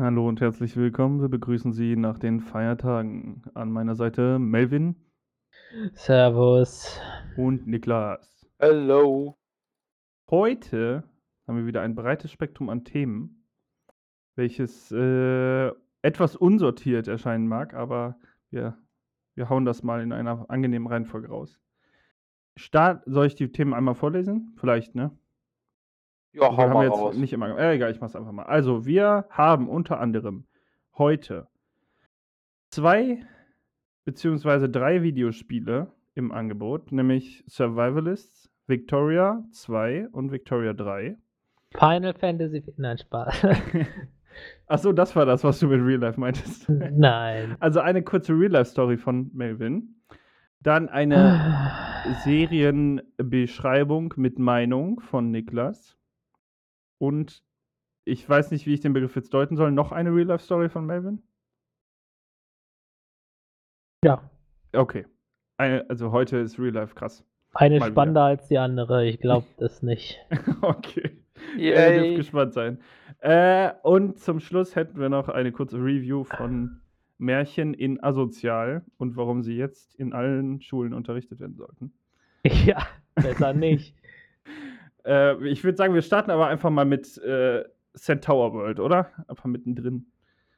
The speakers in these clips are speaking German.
Hallo und herzlich willkommen. Wir begrüßen Sie nach den Feiertagen. An meiner Seite Melvin Servus. und Niklas. Hello. Heute haben wir wieder ein breites Spektrum an Themen, welches äh, etwas unsortiert erscheinen mag, aber wir, wir hauen das mal in einer angenehmen Reihenfolge raus. Start, soll ich die Themen einmal vorlesen? Vielleicht, ne? Ja, hau haben mal wir jetzt raus. nicht immer. Äh, egal, ich mach's einfach mal. Also, wir haben unter anderem heute zwei beziehungsweise drei Videospiele im Angebot, nämlich Survivalists, Victoria 2 und Victoria 3. Final Fantasy. Nein, Spaß. Achso, das war das, was du mit Real Life meintest. Nein. Also eine kurze Real Life Story von Melvin. Dann eine Serienbeschreibung mit Meinung von Niklas. Und ich weiß nicht, wie ich den Begriff jetzt deuten soll. Noch eine Real Life Story von Melvin? Ja. Okay. Eine, also heute ist Real Life krass. Eine Mal wieder. spannender als die andere. Ich glaube das nicht. okay. Ja, ihr dürft Yay. gespannt sein. Äh, und zum Schluss hätten wir noch eine kurze Review von Märchen in Asozial und warum sie jetzt in allen Schulen unterrichtet werden sollten. ja, besser nicht. Äh, ich würde sagen, wir starten aber einfach mal mit äh, Centaur World, oder? Einfach mittendrin.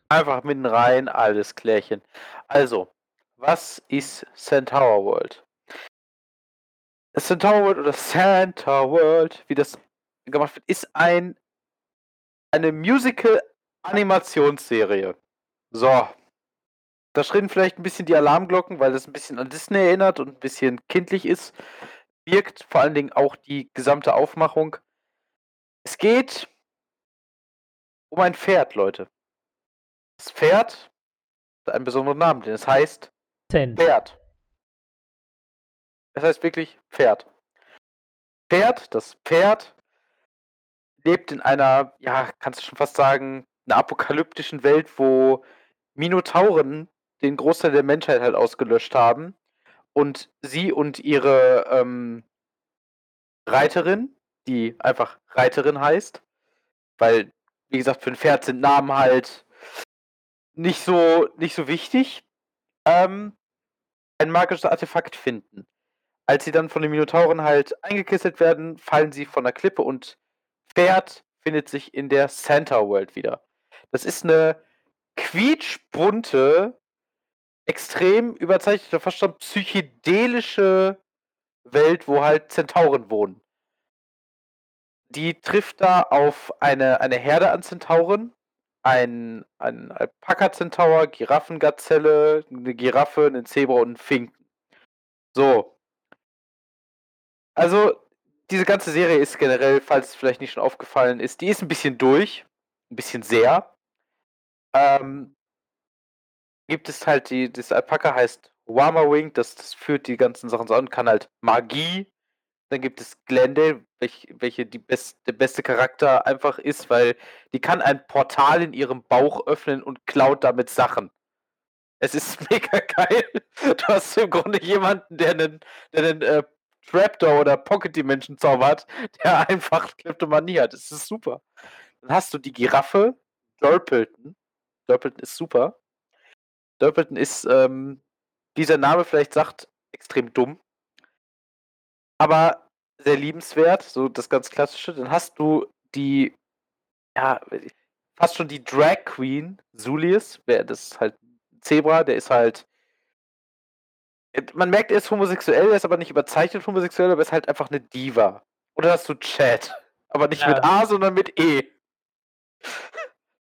Einfach mitten rein, alles klärchen. Also, was ist Centaur World? Centaur World oder Santa World, wie das gemacht wird, ist ein eine Musical-Animationsserie. So. Da schrillen vielleicht ein bisschen die Alarmglocken, weil das ein bisschen an Disney erinnert und ein bisschen kindlich ist. Wirkt vor allen Dingen auch die gesamte Aufmachung. Es geht um ein Pferd, Leute. Das Pferd hat einen besonderen Namen, denn es heißt Cent. Pferd. Es heißt wirklich Pferd. Pferd, das Pferd lebt in einer, ja, kannst du schon fast sagen, einer apokalyptischen Welt, wo Minotauren den Großteil der Menschheit halt ausgelöscht haben und sie und ihre ähm, Reiterin, die einfach Reiterin heißt, weil, wie gesagt, für ein Pferd sind Namen halt nicht so, nicht so wichtig, ähm, ein magisches Artefakt finden. Als sie dann von den Minotauren halt eingekisselt werden, fallen sie von der Klippe und Pferd findet sich in der Santa World wieder. Das ist eine quietschbunte, extrem überzeichnete, fast schon psychedelische Welt, wo halt Zentauren wohnen. Die trifft da auf eine, eine Herde an Zentauren, ein, ein Alpaka-Zentaur, Giraffengazelle, eine Giraffe, einen Zebra und einen Finken. So. Also, diese ganze Serie ist generell, falls es vielleicht nicht schon aufgefallen ist, die ist ein bisschen durch. Ein bisschen sehr. Ähm, gibt es halt die, das Alpaka heißt Wama Wing, das, das führt die ganzen Sachen so an, kann halt Magie. Dann gibt es Glendale, welch, welche die best, der beste Charakter einfach ist, weil die kann ein Portal in ihrem Bauch öffnen und klaut damit Sachen. Es ist mega geil. Du hast im Grunde jemanden, der einen, der einen äh, Trapdoor oder Pocket Dimension zaubert, der einfach Kleptomanie hat. Das ist super. Dann hast du die Giraffe, Dorpelton. Dorpelton ist super. Dorpelton ist, ähm, wie sein Name vielleicht sagt, extrem dumm. Aber sehr liebenswert, so das ganz klassische. Dann hast du die, ja, fast schon die Drag Queen, Zulius. Wer- Das ist halt ein Zebra, der ist halt. Man merkt, er ist homosexuell, er ist aber nicht überzeichnet homosexuell, aber er ist halt einfach eine Diva. Oder hast du Chad? Aber nicht mit Ja. A, sondern mit E.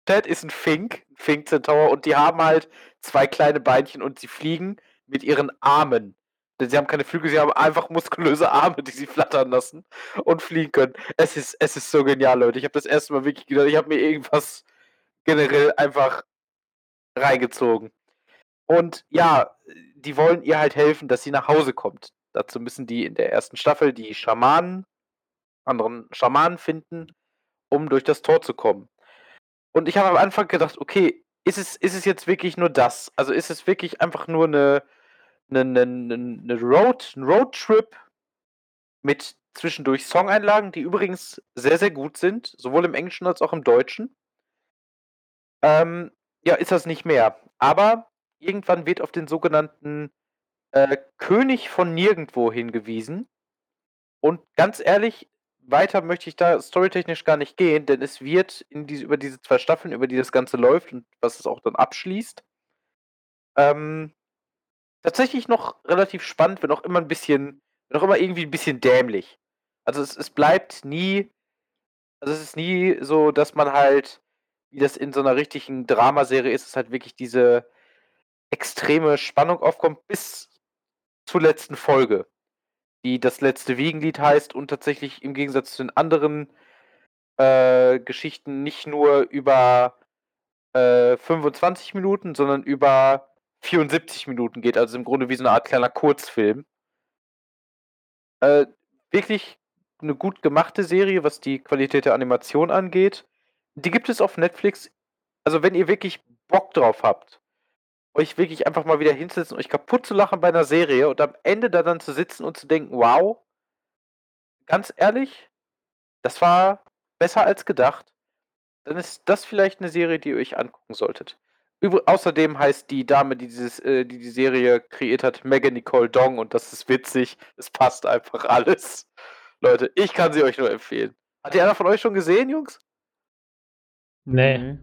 Chad ist ein Fink, ein Fink-Zentaur, und die haben halt zwei kleine Beinchen und sie fliegen mit ihren Armen. Denn sie haben keine Flügel, sie haben einfach muskulöse Arme, die sie flattern lassen und fliegen können. Es ist, es ist so genial, Leute. Ich habe das erste Mal wirklich gedacht, ich habe mir irgendwas generell einfach reingezogen. Und ja, die wollen ihr halt helfen, dass sie nach Hause kommt. Dazu müssen die in der ersten Staffel die Schamanen, anderen Schamanen finden, um durch das Tor zu kommen. Und ich habe am Anfang gedacht, okay, ist es, ist es jetzt wirklich nur das? Also ist es wirklich einfach nur eine, eine, eine, eine Road, ein mit zwischendurch Songeinlagen, die übrigens sehr, sehr gut sind, sowohl im Englischen als auch im Deutschen. Ähm, ja, ist das nicht mehr. Aber irgendwann wird auf den sogenannten äh, König von Nirgendwo hingewiesen. Und ganz ehrlich, weiter möchte ich da storytechnisch gar nicht gehen, denn es wird diese, über diese zwei Staffeln, über die das Ganze läuft und was es auch dann abschließt, ähm, tatsächlich noch relativ spannend, wenn auch immer ein bisschen, wenn auch immer irgendwie ein bisschen dämlich. Also es, es bleibt nie, also es ist nie so, dass man halt, wie das in so einer richtigen Dramaserie ist, es halt wirklich diese extreme Spannung aufkommt bis zur letzten Folge, die das letzte Wiegenlied heißt und tatsächlich im Gegensatz zu den anderen äh, Geschichten nicht nur über äh, 25 Minuten, sondern über 74 Minuten geht, also im Grunde wie so eine Art kleiner Kurzfilm. Äh, wirklich eine gut gemachte Serie, was die Qualität der Animation angeht. Die gibt es auf Netflix. Also wenn ihr wirklich Bock drauf habt, euch wirklich einfach mal wieder hinsetzen, euch kaputt zu lachen bei einer Serie und am Ende da dann zu sitzen und zu denken, wow, ganz ehrlich, das war besser als gedacht, dann ist das vielleicht eine Serie, die ihr euch angucken solltet. Übr außerdem heißt die Dame, die, dieses, äh, die die Serie kreiert hat, Megan Nicole Dong und das ist witzig. Es passt einfach alles. Leute, ich kann sie euch nur empfehlen. Hat die einer von euch schon gesehen, Jungs? Nee.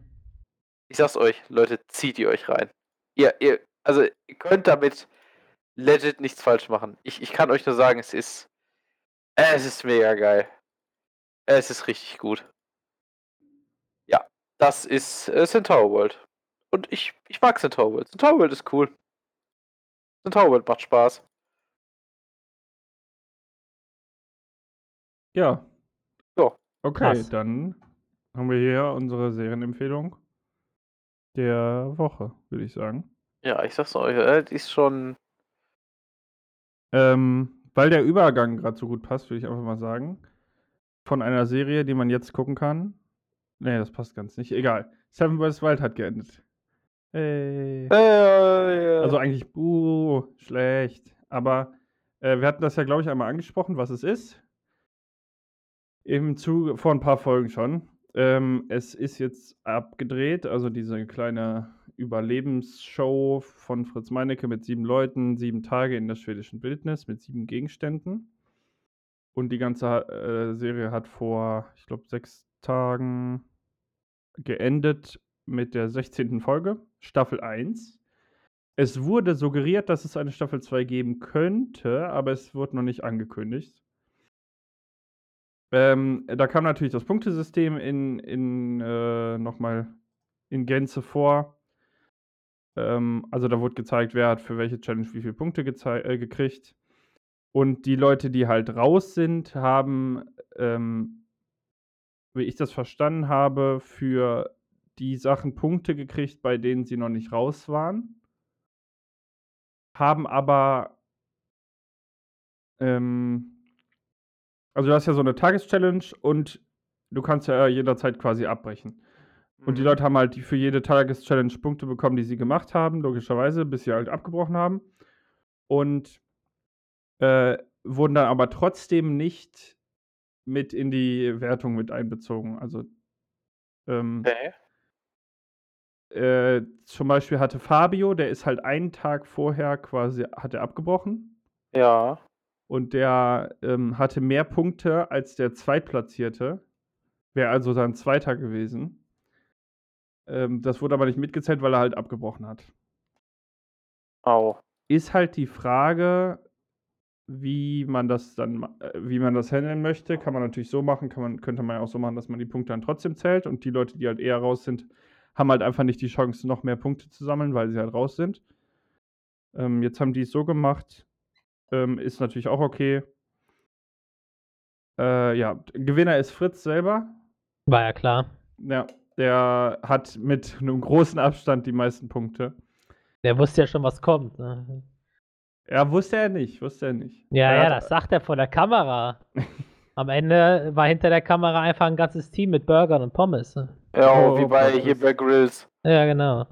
Ich sag's euch, Leute, zieht ihr euch rein. Ihr, ihr, also ihr könnt damit legit nichts falsch machen. Ich, ich kann euch nur sagen, es ist, es ist mega geil. Es ist richtig gut. Ja, das ist äh, Centaur World. Und ich, ich mag Centaur World. Centaur World ist cool. Centaur World macht Spaß. Ja. Ja. Okay, Krass. dann haben wir hier unsere Serienempfehlung der Woche, würde ich sagen. Ja, ich sag's euch, die ist schon. Ähm, weil der Übergang gerade so gut passt, würde ich einfach mal sagen. Von einer Serie, die man jetzt gucken kann. Nee, das passt ganz nicht. Egal. Seven vs. Wild hat geendet. Hey. Äh, Also eigentlich, buh, schlecht. Aber äh, wir hatten das ja, glaube ich, einmal angesprochen, was es ist. Im Zuge, vor ein paar Folgen schon. Ähm, es ist jetzt abgedreht, also diese kleine Überlebensshow von Fritz Meinecke mit sieben Leuten, sieben Tage in der schwedischen Wildnis mit sieben Gegenständen. Und die ganze äh, Serie hat vor, ich glaube, sechs Tagen geendet mit der 16. Folge, Staffel 1. Es wurde suggeriert, dass es eine Staffel 2 geben könnte, aber es wurde noch nicht angekündigt. Ähm, da kam natürlich das Punktesystem in, in äh, nochmal in Gänze vor. Ähm, also da wurde gezeigt, wer hat für welche Challenge wie viele Punkte äh, gekriegt. Und die Leute, die halt raus sind, haben, ähm, wie ich das verstanden habe, für die Sachen Punkte gekriegt, bei denen sie noch nicht raus waren. Haben aber ähm, also du hast ja so eine Tageschallenge und du kannst ja jederzeit quasi abbrechen. Und die Mhm. Leute haben halt für jede Tageschallenge Punkte bekommen, die sie gemacht haben, logischerweise, bis sie halt abgebrochen haben. Und äh, wurden dann aber trotzdem nicht mit in die Wertung mit einbezogen. Also ähm, Okay. äh, zum Beispiel hatte Fabio, der ist halt einen Tag vorher quasi, hat er abgebrochen. Ja. Und der ähm, hatte mehr Punkte als der Zweitplatzierte. Wäre also dann Zweiter gewesen. Ähm, das wurde aber nicht mitgezählt, weil er halt abgebrochen hat. Au. Ist halt die Frage, wie man das dann, äh, wie man das handeln möchte. Kann man natürlich so machen, kann man, könnte man ja auch so machen, dass man die Punkte dann trotzdem zählt und die Leute, die halt eher raus sind, haben halt einfach nicht die Chance, noch mehr Punkte zu sammeln, weil sie halt raus sind. Ähm, jetzt haben die es so gemacht. Ähm, ist natürlich auch okay. Äh, ja, Gewinner ist Fritz selber. War ja klar. Ja, der hat mit einem großen Abstand die meisten Punkte. Der wusste ja schon, was kommt. Ne? Ja, wusste er nicht, wusste er nicht. Ja, Er ja, hat- das sagt er vor der Kamera. Am Ende war hinter der Kamera einfach ein ganzes Team mit Burgern und Pommes. ne? Ja, Oh, wie bei hier bei Grills. Ja, genau.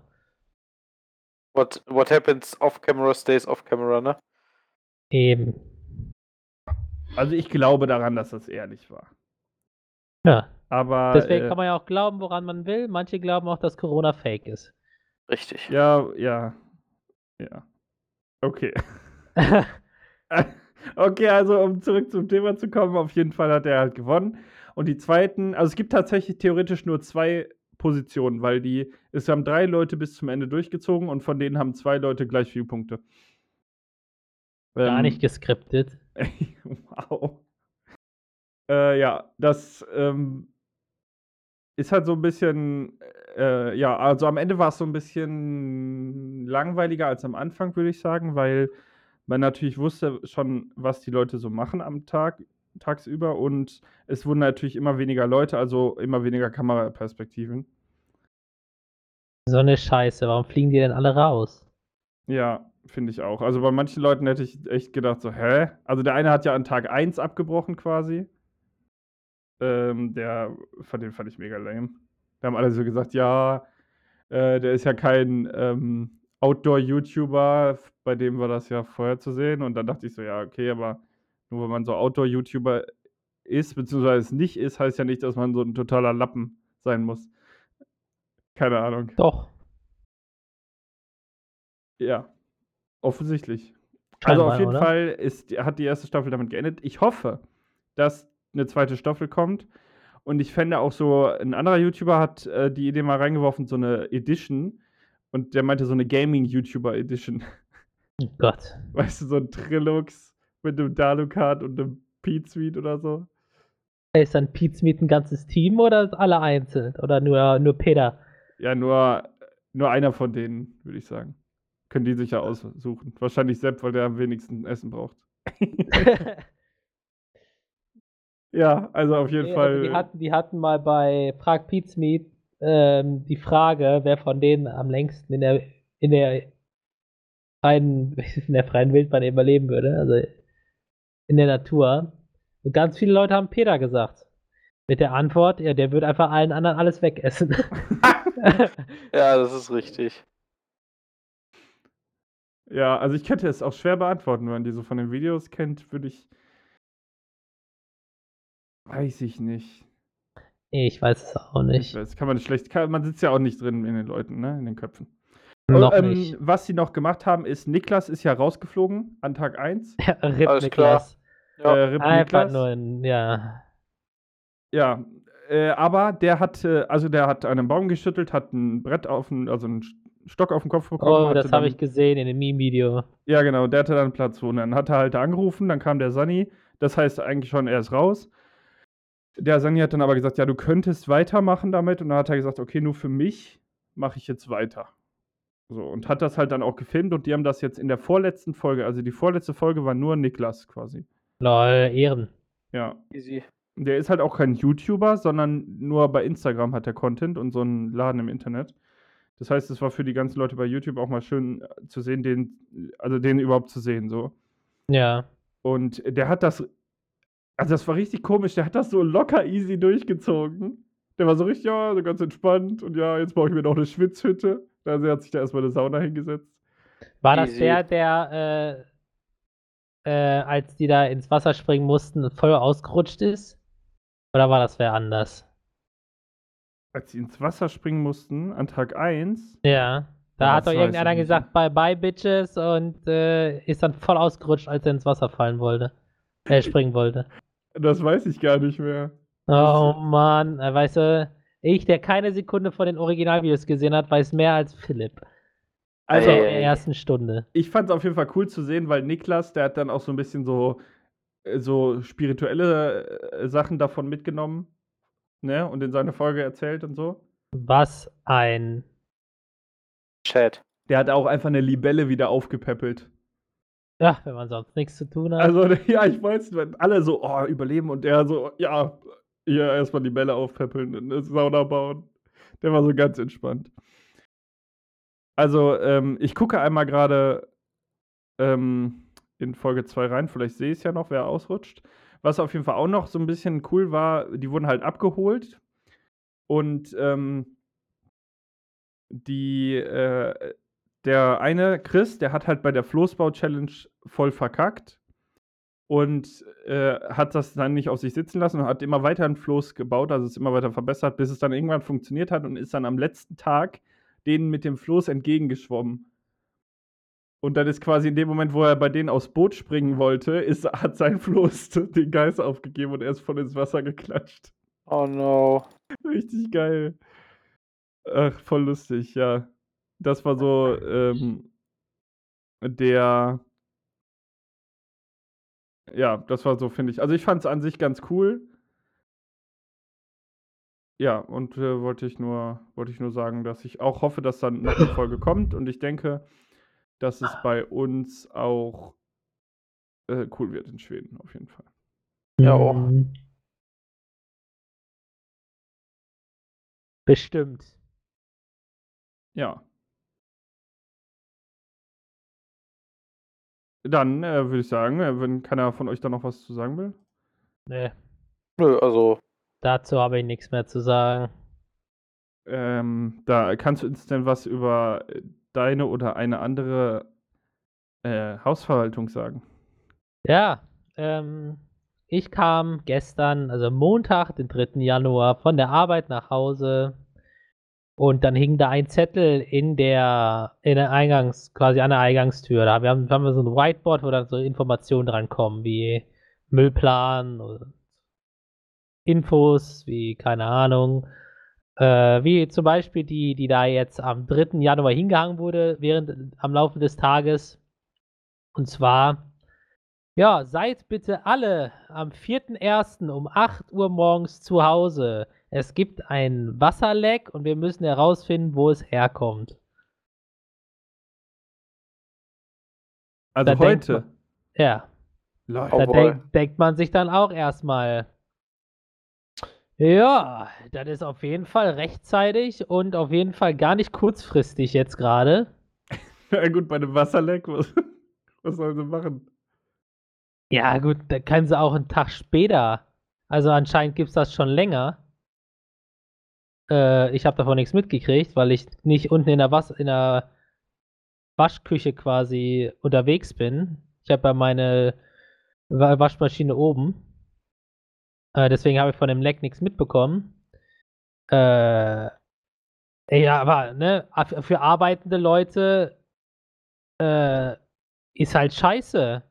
What, what happens off camera stays off camera, ne? Eben. Also ich glaube daran, dass das ehrlich war. Ja. Aber Deswegen äh, kann man ja auch glauben, woran man will. Manche glauben auch, dass Corona fake ist. Richtig. ja, ja, ja. Okay. Okay, also um zurück zum Thema zu kommen, auf jeden Fall hat er halt gewonnen. Und die zweiten, also es gibt tatsächlich theoretisch nur zwei Positionen, weil die, es haben drei Leute bis zum Ende durchgezogen und von denen haben zwei Leute gleich viele Punkte. Gar Ähm, nicht geskriptet. wow. Äh, ja, das ähm, ist halt so ein bisschen, äh, ja, also am Ende war es so ein bisschen langweiliger als am Anfang, würde ich sagen, weil man natürlich wusste schon, was die Leute so machen am Tag, tagsüber und es wurden natürlich immer weniger Leute, also immer weniger Kameraperspektiven. So eine Scheiße. Warum fliegen die denn alle raus? Ja, finde ich auch. Also bei manchen Leuten hätte ich echt gedacht, so, hä? Also der eine hat ja an Tag 1 abgebrochen quasi. Ähm, der, von dem fand ich mega lame. Da haben alle so gesagt, ja, äh, der ist ja kein ähm, Outdoor-YouTuber, bei dem war das ja vorher zu sehen. Und dann dachte ich so, ja, okay, aber nur weil man so Outdoor-YouTuber ist, beziehungsweise es nicht ist, heißt ja nicht, dass man so ein totaler Lappen sein muss. Keine Ahnung. Doch. Ja, offensichtlich. Also auf Scheinbar, jeden oder? Fall ist, hat die erste Staffel damit geendet. Ich hoffe, dass eine zweite Staffel kommt. Und ich fände auch so, ein anderer YouTuber hat äh, die Idee mal reingeworfen, so eine Edition. Und der meinte so eine Gaming-YouTuber-Edition. Oh Gott. Weißt du, so ein Trilux mit einem Dalukat und einem Pete Suite oder so. Ist dann Pete Meet ein ganzes Team oder alle einzeln? Oder nur, nur Peter? Ja, nur, nur einer von denen, würde ich sagen. Können die sich ja aussuchen. Wahrscheinlich Sepp, weil der am wenigsten Essen braucht. ja, also auf jeden Nee, Fall. also die, hatten, die hatten mal bei Prag Pizza Meet ähm, die Frage, wer von denen am längsten in der, in der freien, in der freien Wildbahn überleben würde, also in der Natur. Und ganz viele Leute haben Peter gesagt. Mit der Antwort, ja, der wird einfach allen anderen alles wegessen. Ja, das ist richtig. Ja, also ich könnte es auch schwer beantworten, wenn man die so von den Videos kennt, würde ich. Weiß ich nicht. ich weiß es auch Ich nicht. weiß, kann man schlecht. Kann, man sitzt ja auch nicht drin in den Leuten, ne? In den Köpfen. Noch ähm, nicht. Was sie noch gemacht haben, ist, Niklas ist ja rausgeflogen an Tag 1. Ja, Rip Alles Niklas. Ja. Äh, Rip Einfach Niklas. nur ein, ja. Ja, äh, aber der hat, äh, also der hat einen Baum geschüttelt, hat ein Brett auf den, also einen Stock auf den Kopf bekommen. Oh, das habe ich gesehen in dem Meme-Video. Ja, genau, der hatte dann Platz 2. Und dann hat er halt da angerufen, dann kam der Sunny. Das heißt eigentlich schon, er ist raus. Der Sunny hat dann aber gesagt, ja, du könntest weitermachen damit. Und dann hat er gesagt, okay, nur für mich mache ich jetzt weiter. So, und hat das halt dann auch gefilmt und die haben das jetzt in der vorletzten Folge, also die vorletzte Folge war nur Niklas quasi. Lol, Ehren. Ja. Easy. Der ist halt auch kein YouTuber, sondern nur bei Instagram hat er Content und so einen Laden im Internet. Das heißt, es war für die ganzen Leute bei YouTube auch mal schön äh, zu sehen, den, also den überhaupt zu sehen, so. Ja. Und der hat das, also das war richtig komisch, der hat das so locker easy durchgezogen. Der war so richtig, ja, so ganz entspannt und ja, jetzt baue ich mir noch eine Schwitzhütte. Also er hat sich da erstmal eine Sauna hingesetzt. War das Easy. der, der, äh, äh, als die da ins Wasser springen mussten, voll ausgerutscht ist? Oder war das wer anders? Als sie ins Wasser springen mussten, an Tag 1, Ja. Da Ja, hat doch irgendeiner gesagt, bye bye, Bitches, und äh, ist dann voll ausgerutscht, als er ins Wasser fallen wollte. Äh, springen wollte. das weiß ich gar nicht mehr. Oh Mann, äh, weißt du, ich, der keine Sekunde von den Originalvideos gesehen hat, weiß mehr als Philipp. Also, in Ey, der ersten Stunde. ich fand es auf jeden Fall cool zu sehen, weil Niklas, der hat dann auch so ein bisschen so, äh, so spirituelle äh, Sachen davon mitgenommen. Ne? Und in seiner Folge erzählt und so. Was ein. Chat. Der hat auch einfach eine Libelle wieder aufgepäppelt. Ja, wenn man sonst nichts zu tun hat. Also, ja, ich weiß, wenn alle so, oh, überleben und der so, ja, hier erstmal die Bälle aufpäppeln und eine Sauna bauen. Der war so ganz entspannt. Also, ähm, ich gucke einmal gerade ähm, in Folge 2 rein, vielleicht sehe ich es ja noch, wer ausrutscht. Was auf jeden Fall auch noch so ein bisschen cool war, die wurden halt abgeholt und ähm, die, äh, der eine, Chris, der hat halt bei der Floßbau-Challenge voll verkackt. und äh, hat das dann nicht auf sich sitzen lassen und hat immer weiter einen Floß gebaut, also es immer weiter verbessert, bis es dann irgendwann funktioniert hat und ist dann am letzten Tag denen mit dem Floß entgegengeschwommen. Und dann ist quasi in dem Moment, wo er bei denen aufs Boot springen wollte, ist, hat sein Floß den Geist aufgegeben und er ist voll ins Wasser geklatscht. Oh no. Richtig geil. Ach, voll lustig, ja. Das war so ähm, der. Ja, das war so, finde ich. Also ich fand es an sich ganz cool. Ja, und äh, wollte ich nur, wollte ich nur sagen, dass ich auch hoffe, dass dann noch eine Folge kommt und ich denke, dass es bei uns auch äh, cool wird in Schweden, auf jeden Fall. Ja, auch. Mhm. Bestimmt. Ja. Dann äh, würde ich sagen, äh, wenn keiner von euch da noch was zu sagen will. Nee, Nö, also, dazu habe ich nichts mehr zu sagen. Ähm, da kannst du uns denn was über äh, deine oder eine andere äh, Hausverwaltung sagen? Ja, ähm, ich kam gestern, also Montag, den 3. Januar, von der Arbeit nach Hause und dann hing da ein Zettel in der, in der Eingangs, quasi an der Eingangstür. Da wir haben, haben wir so ein Whiteboard, wo dann so Informationen drankommen, wie Müllplan oder Infos, wie, keine Ahnung, äh, wie zum Beispiel die, die da jetzt am 3. Januar hingehangen wurde, während am Laufe des Tages. Und zwar, ja, seid bitte alle am 4.1. um 8 Uhr morgens zu Hause. Es gibt ein Wasserleck und wir müssen herausfinden, wo es herkommt. Also Da heute. man- Ja. Oh da denk, denkt man sich dann auch erstmal. Ja, das ist auf jeden Fall rechtzeitig und auf jeden Fall gar nicht kurzfristig jetzt gerade. Ja, gut, bei dem Wasserleck, was, was sollen sie machen? Ja, gut, da können sie auch einen Tag später. Also anscheinend gibt es das schon länger. Äh, ich habe davon nichts mitgekriegt, weil ich nicht unten in der, Was in der Waschküche quasi unterwegs bin. Ich habe ja meine Wa- Waschmaschine oben. Äh, deswegen habe ich von dem Leck nichts mitbekommen. Äh, ja, aber ne, für arbeitende Leute äh, ist halt scheiße.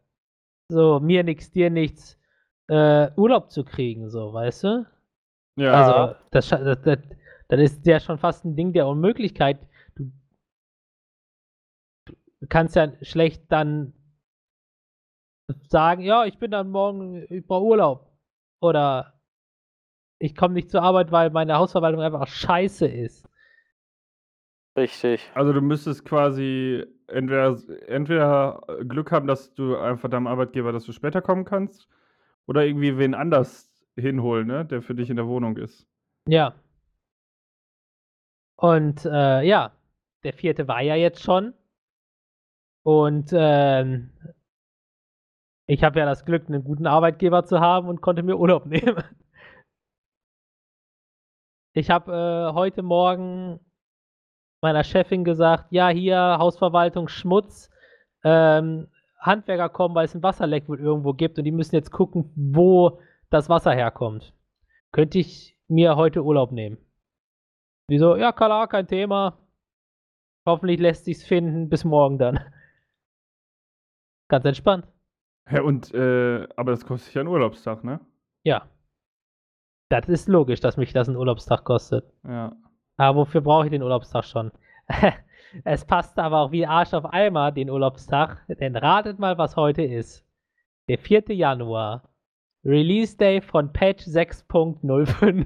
So, mir nichts, dir nichts, äh, Urlaub zu kriegen, so, weißt du? Ja, Also, das, das, das, das ist ja schon fast ein Ding der Unmöglichkeit. Du, du kannst ja schlecht dann sagen, ja, ich bin dann morgen, ich brauche Urlaub. Oder ich komme nicht zur Arbeit, weil meine Hausverwaltung einfach scheiße ist. richtig. also du müsstest quasi entweder, entweder Glück haben, dass du einfach deinem Arbeitgeber, dass du später kommen kannst, oder irgendwie wen anders hinholen, ne, der für dich in der Wohnung ist. Ja. Und äh, ja, der vierte war ja jetzt schon. Und ähm, ich habe ja das Glück, einen guten Arbeitgeber zu haben und konnte mir Urlaub nehmen. Ich habe äh, heute Morgen meiner Chefin gesagt, ja, hier Hausverwaltung Schmutz, ähm, Handwerker kommen, weil es ein Wasserleck wohl irgendwo gibt und die müssen jetzt gucken, wo das Wasser herkommt. Könnte ich mir heute Urlaub nehmen? Wieso? Ja, klar, kein Thema. Hoffentlich lässt sich's finden. Bis morgen dann. Ganz entspannt. Ja, und, äh, aber das kostet ja einen Urlaubstag, ne? Ja. Das ist logisch, dass mich das einen Urlaubstag kostet. Ja. Aber wofür brauche ich den Urlaubstag schon? es passt aber auch wie Arsch auf Eimer, den Urlaubstag. Denn ratet mal, was heute ist. Der 4. Januar. Release Day von Patch 6.05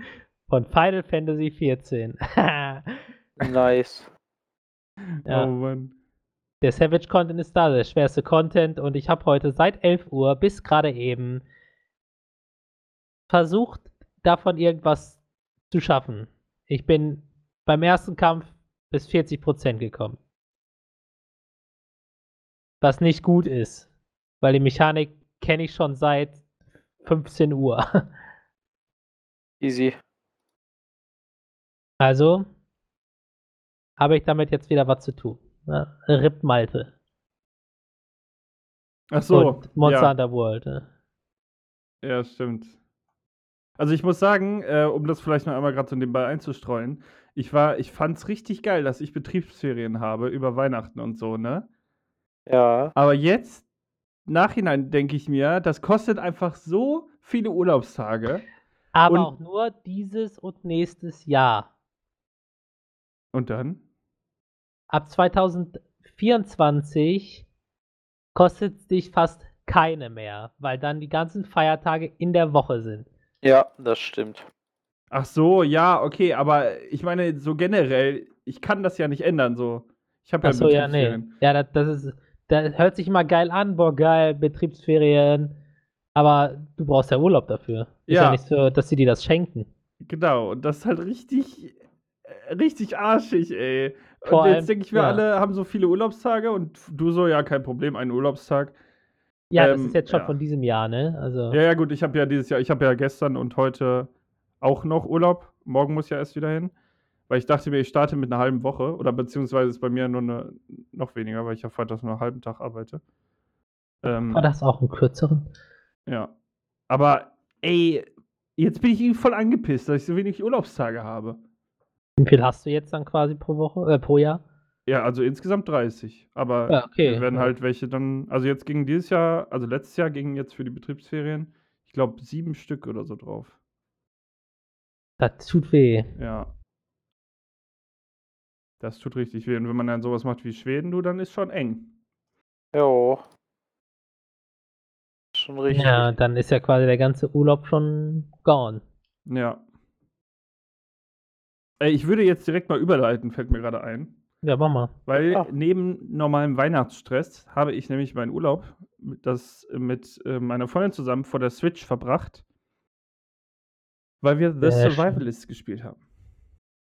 von Final Fantasy 14. Nice. Ja. Oh Mann. Der Savage Content ist da, der schwerste Content. Und ich habe heute seit 11 Uhr bis gerade eben versucht, davon irgendwas zu schaffen. Ich bin beim ersten Kampf bis 40% gekommen. Was nicht gut ist, weil die Mechanik kenne ich schon seit 15 Uhr. Easy. Also habe ich damit jetzt wieder was zu tun. Ne? Rip Malte. Ach so. Und Monster ja. Hunter World. Ne? Ja, stimmt. Also ich muss sagen, äh, um das vielleicht noch einmal gerade so nebenbei einzustreuen, ich war, ich fand's richtig geil, dass ich Betriebsferien habe über Weihnachten und so, ne? Ja. Aber jetzt, nachhinein denke ich mir, das kostet einfach so viele Urlaubstage. Aber Und- auch nur dieses und nächstes Jahr. Und dann? Ab 2024 kostet es dich fast keine mehr, weil dann die ganzen Feiertage in der Woche sind. Ja, das stimmt. Ach so, ja, okay, aber ich meine, so generell, ich kann das ja nicht ändern, so. Ich habe ja Achso, ja, nee. Ja, das, das ist, das hört sich immer geil an, boah, geil, Betriebsferien. Aber du brauchst ja Urlaub dafür. Ist ja, Ja. nicht so, dass sie dir das schenken. Genau, und das ist halt richtig, äh, richtig arschig, ey. Vor und jetzt denke ich, wir ja. alle haben so viele Urlaubstage und du so, ja, kein Problem, einen Urlaubstag. Ja, das Ähm, ist jetzt schon ja. von diesem Jahr, ne? Also, Ja, ja, gut, ich habe ja dieses Jahr, ich habe ja gestern und heute auch noch Urlaub. Morgen muss ich ja erst wieder hin. Weil ich dachte mir, ich starte mit einer halben Woche. Oder beziehungsweise ist bei mir nur eine, noch weniger, weil ich ja freitags nur einen halben Tag arbeite. Ähm, war das auch einen kürzeren? ja. Aber, ey, jetzt bin ich voll angepisst, dass ich so wenig Urlaubstage habe. Wie viel hast du jetzt dann quasi pro Woche, äh, pro Jahr? Ja, also insgesamt 30. Aber Ja, okay. werden Ja. halt welche dann, also jetzt gingen dieses Jahr, also letztes Jahr gingen jetzt für die Betriebsferien, ich glaube, sieben Stück oder so drauf. Das tut weh. Ja. Das tut richtig weh. Und wenn man dann sowas macht wie Schweden, du, dann ist schon eng. Jo. Schon richtig. Ja, dann ist ja quasi der ganze Urlaub schon gone. Ja. Ey, ich würde jetzt direkt mal überleiten, fällt mir gerade ein. Ja, mach mal. Weil Ja. neben normalem Weihnachtsstress habe ich nämlich meinen Urlaub mit- das mit äh, meiner Freundin zusammen vor der Switch verbracht. Weil wir The schön. Survivalist gespielt haben.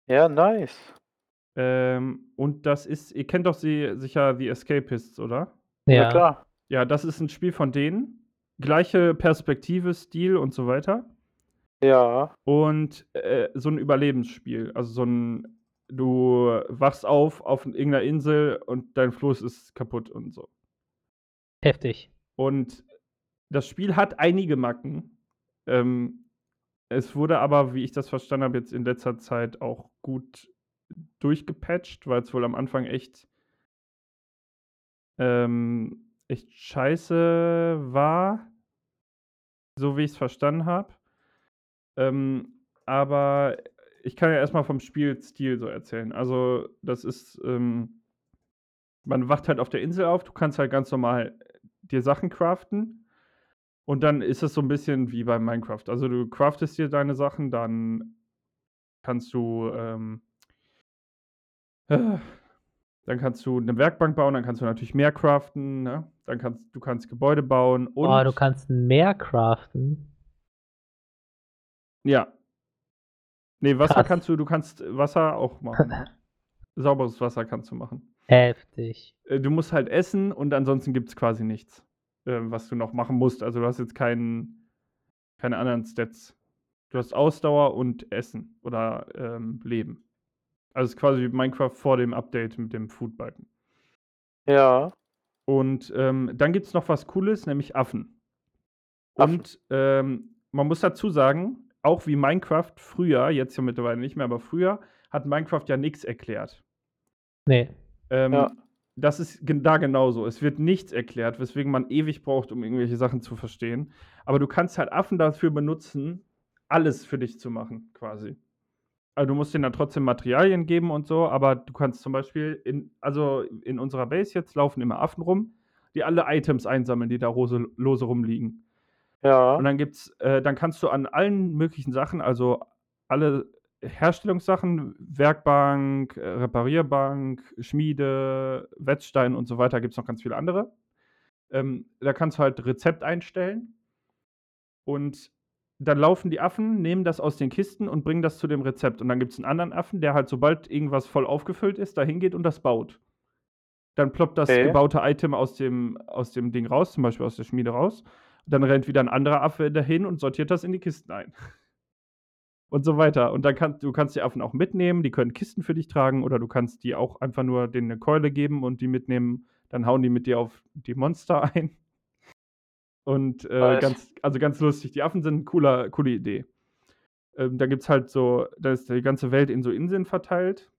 Ja, nice. Ähm, und das ist, ihr kennt doch sie sicher The Escapists, oder? Ja, Ja. klar. Ja, das ist ein Spiel von denen. Gleiche Perspektive, Stil und so weiter. Ja. Und äh, so ein Überlebensspiel. Also so ein, du wachst auf auf irgendeiner Insel und dein Floß ist kaputt und so. Heftig. Und das Spiel hat einige Macken. Ähm, es wurde aber, wie ich das verstanden habe, jetzt in letzter Zeit auch gut durchgepatcht, weil es wohl am Anfang echt, ähm, echt scheiße war, so wie ich es verstanden habe. Ähm, aber ich kann ja erstmal vom Spielstil so erzählen. Also, das ist, ähm, man wacht halt auf der Insel auf, du kannst halt ganz normal dir Sachen craften. Und dann ist es so ein bisschen wie bei Minecraft. Also du craftest dir deine Sachen, dann kannst du, ähm, äh, dann kannst du eine Werkbank bauen, dann kannst du natürlich mehr craften, ne? Dann kannst du kannst Gebäude bauen und oh, du kannst Meer craften. Ja. Nee, Wasser Krass. kannst du, du kannst Wasser auch machen. Sauberes Wasser kannst du machen. Heftig. Äh, du musst halt essen und ansonsten gibt es quasi nichts, äh, was du noch machen musst. Also du hast jetzt keinen, keine anderen Stats. Du hast Ausdauer und Essen oder ähm, Leben. Also es ist quasi wie Minecraft vor dem Update mit dem Food-Balken. Ja. Und ähm, dann gibt es noch was Cooles, nämlich Affen. Affen. Und ähm, man muss dazu sagen, auch wie Minecraft früher, jetzt ja mittlerweile nicht mehr, aber früher hat Minecraft ja nichts erklärt. Nee. Ähm, Ja. Das ist da genauso. Es wird nichts erklärt, weswegen man ewig braucht, um irgendwelche Sachen zu verstehen. Aber du kannst halt Affen dafür benutzen, alles für dich zu machen, quasi. Also du musst denen dann trotzdem Materialien geben und so, aber du kannst zum Beispiel in, also in unserer Base jetzt laufen immer Affen rum, die alle Items einsammeln, die da lose rumliegen. Ja. Und dann gibt's, äh, dann kannst du an allen möglichen Sachen, also alle Herstellungssachen, Werkbank, äh, Reparierbank, Schmiede, Wetzstein und so weiter, gibt es noch ganz viele andere. Ähm, da kannst du halt Rezept einstellen und dann laufen die Affen, nehmen das aus den Kisten und bringen das zu dem Rezept. Und dann gibt es einen anderen Affen, der halt, sobald irgendwas voll aufgefüllt ist, da hingeht und das baut. Dann ploppt das Okay. gebaute Item aus dem, aus dem Ding raus, zum Beispiel aus der Schmiede raus. Dann rennt wieder ein anderer Affe dahin und sortiert das in die Kisten ein. Und so weiter. Und dann kannst du kannst die Affen auch mitnehmen, die können Kisten für dich tragen oder du kannst die auch einfach nur denen eine Keule geben und die mitnehmen. Dann hauen die mit dir auf die Monster ein. Und äh, ganz, also ganz lustig. Die Affen sind eine cooler, coole Idee. Ähm, da gibt es halt so, da ist die ganze Welt in so Inseln verteilt.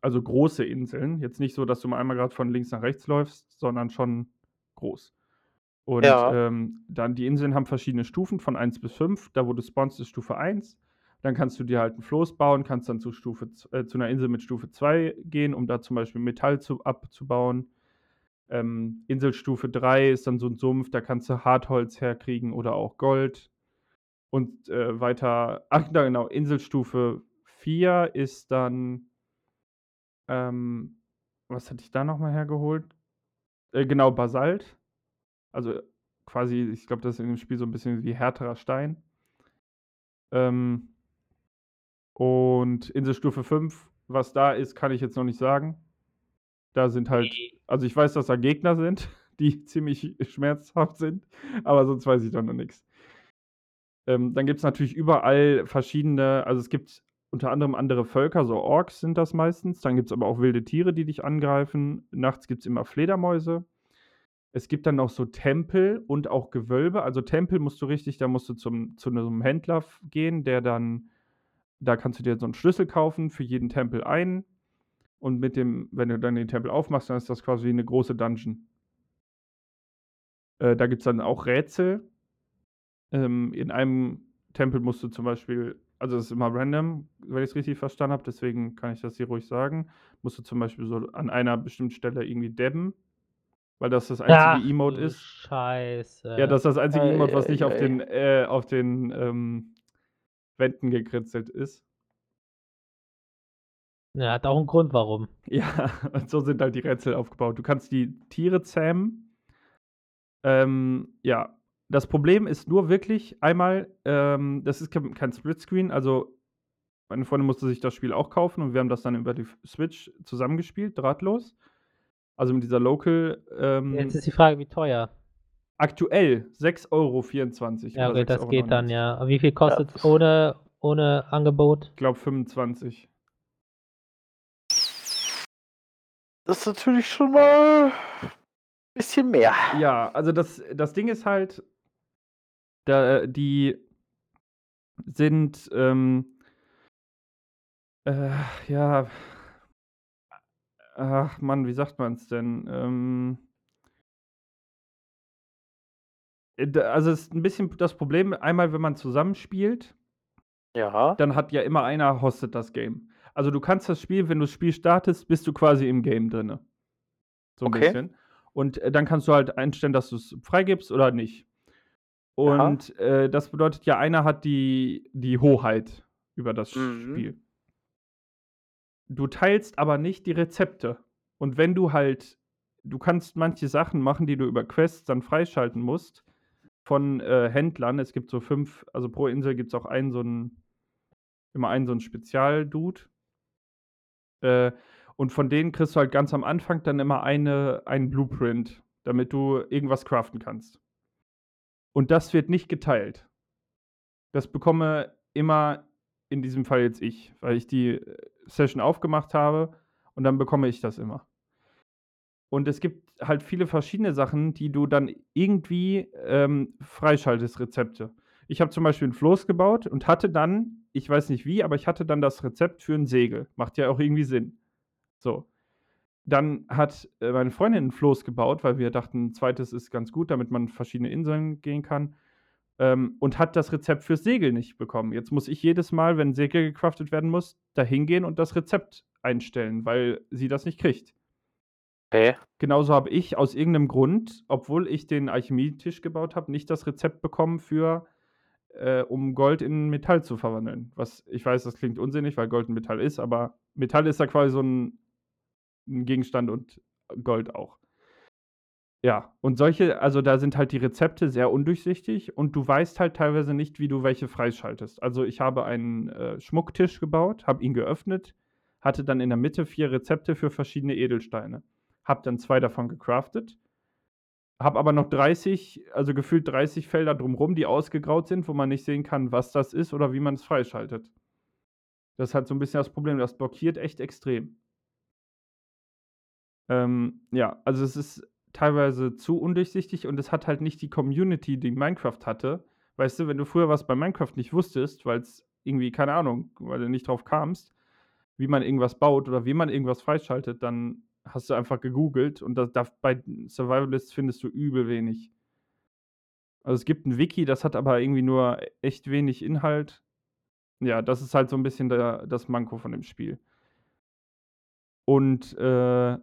Also große Inseln. Jetzt nicht so, dass du mal einmal gerade von links nach rechts läufst, sondern schon groß. Und Ja. ähm, dann die Inseln haben verschiedene Stufen von 1 bis 5. Da, wo du spawnst, ist Stufe 1. Dann kannst du dir halt ein Floß bauen, kannst dann zu, Stufe, äh, zu einer Insel mit Stufe 2 gehen, um da zum Beispiel Metall zu, abzubauen. Ähm, Inselstufe 3 ist dann so ein Sumpf, da kannst du Hartholz herkriegen oder auch Gold. Und äh, weiter, ach na genau, Inselstufe 4 ist dann, ähm, was hatte ich da nochmal hergeholt? Äh, genau, Basalt. Also quasi, ich glaube, das ist in dem Spiel so ein bisschen wie härterer Stein. Ähm, und Inselstufe 5, was da ist, kann ich jetzt noch nicht sagen. Da sind halt, also ich weiß, dass da Gegner sind, die ziemlich schmerzhaft sind, aber sonst weiß ich doch noch nichts. Ähm, dann gibt es natürlich überall verschiedene, also es gibt unter anderem andere Völker, so Orks sind das meistens. Dann gibt es aber auch wilde Tiere, die dich angreifen. Nachts gibt es immer Fledermäuse. Es gibt dann noch so Tempel und auch Gewölbe. Also Tempel musst du richtig, da musst du zum, zu einem Händler gehen, der dann, da kannst du dir so einen Schlüssel kaufen für jeden Tempel ein. Und mit dem, wenn du dann den Tempel aufmachst, dann ist das quasi wie eine große Dungeon. Äh, da gibt es dann auch Rätsel. Ähm, in einem Tempel musst du zum Beispiel, also das ist immer random, wenn ich es richtig verstanden habe, deswegen kann ich das hier ruhig sagen, musst du zum Beispiel so an einer bestimmten Stelle irgendwie dabben, weil das das einzige Ach, Emote ist. Scheiße. Ja, das ist das einzige Ei, Emote, was nicht auf den, äh, auf den ähm, Wänden gekritzelt ist. Ja, hat auch einen Grund, warum. Ja, und so sind halt die Rätsel aufgebaut. Du kannst die Tiere zähmen. Ähm, ja, das Problem ist nur wirklich einmal, ähm, das ist kein kein Splitscreen, also meine Freundin musste sich das Spiel auch kaufen und wir haben das dann über die Switch zusammengespielt, drahtlos. Also mit dieser Local, ähm, Jetzt ist die Frage, wie teuer. aktuell 6,24 Euro. Ja, okay, das geht dann, 6,99 ja. Aber wie viel kostet es Ja. ohne, ohne Angebot? Ich glaube 25. Das ist natürlich schon mal ein bisschen mehr. Ja, also das, das Ding ist halt, da, die sind, ähm, äh, ja, ach Mann, wie sagt man es denn? Ähm, äh, also es ist ein bisschen das Problem, einmal wenn man zusammenspielt, Ja. dann hat ja immer einer hostet das Game. Also du kannst das Spiel, wenn du das Spiel startest, bist du quasi im Game drinne. So ein Okay. bisschen. Und äh, dann kannst du halt einstellen, dass du es freigibst oder nicht. Und äh, das bedeutet ja, einer hat die, die Hoheit über das Mhm. Spiel. Du teilst aber nicht die Rezepte. Und wenn du halt, du kannst manche Sachen machen, die du über Quests dann freischalten musst von äh, Händlern. Es gibt so fünf, also pro Insel gibt es auch einen so einen, immer einen so einen Spezialdude. Äh, und von denen kriegst du halt ganz am Anfang dann immer eine, einen Blueprint, damit du irgendwas craften kannst. Und das wird nicht geteilt. Das bekomme immer in diesem Fall jetzt ich, weil ich die äh, Session aufgemacht habe und dann bekomme ich das immer. Und es gibt halt viele verschiedene Sachen, die du dann irgendwie ähm, freischaltest, Rezepte. Ich habe zum Beispiel ein Floß gebaut und hatte dann, ich weiß nicht wie, aber ich hatte dann das Rezept für ein Segel. Macht ja auch irgendwie Sinn. So. Dann hat äh, meine Freundin ein Floß gebaut, weil wir dachten, ein zweites ist ganz gut, damit man verschiedene Inseln gehen kann. Ähm, und hat das Rezept fürs Segel nicht bekommen. Jetzt muss ich jedes Mal, wenn Segel gecraftet werden muss, da hingehen und das Rezept einstellen, weil sie das nicht kriegt. Okay. Genauso habe ich aus irgendeinem Grund, obwohl ich den Alchemietisch gebaut habe, nicht das Rezept bekommen für, äh, um Gold in Metall zu verwandeln. Was ich weiß, das klingt unsinnig, weil Gold ein Metall ist, aber Metall ist ja quasi so ein, ein Gegenstand und Gold auch. Ja, und solche, also da sind halt die Rezepte sehr undurchsichtig und du weißt halt teilweise nicht, wie du welche freischaltest. Also ich habe einen äh, Schmucktisch gebaut, habe ihn geöffnet, hatte dann in der Mitte vier Rezepte für verschiedene Edelsteine. Habe dann zwei davon gecraftet, habe aber noch 30, also gefühlt 30 Felder drumherum, die ausgegraut sind, wo man nicht sehen kann, was das ist oder wie man es freischaltet. Das ist halt so ein bisschen das Problem, das blockiert echt extrem. Ähm, ja, also es ist teilweise zu undurchsichtig und es hat halt nicht die Community, die Minecraft hatte. Weißt du, wenn du früher was bei Minecraft nicht wusstest, weil es irgendwie, keine Ahnung, weil du nicht drauf kamst, wie man irgendwas baut oder wie man irgendwas freischaltet, dann hast du einfach gegoogelt und das, da, bei Survivalists findest du übel wenig. Also es gibt ein Wiki, das hat aber irgendwie nur echt wenig Inhalt. Ja, das ist halt so ein bisschen der, das Manko von dem Spiel. Und äh,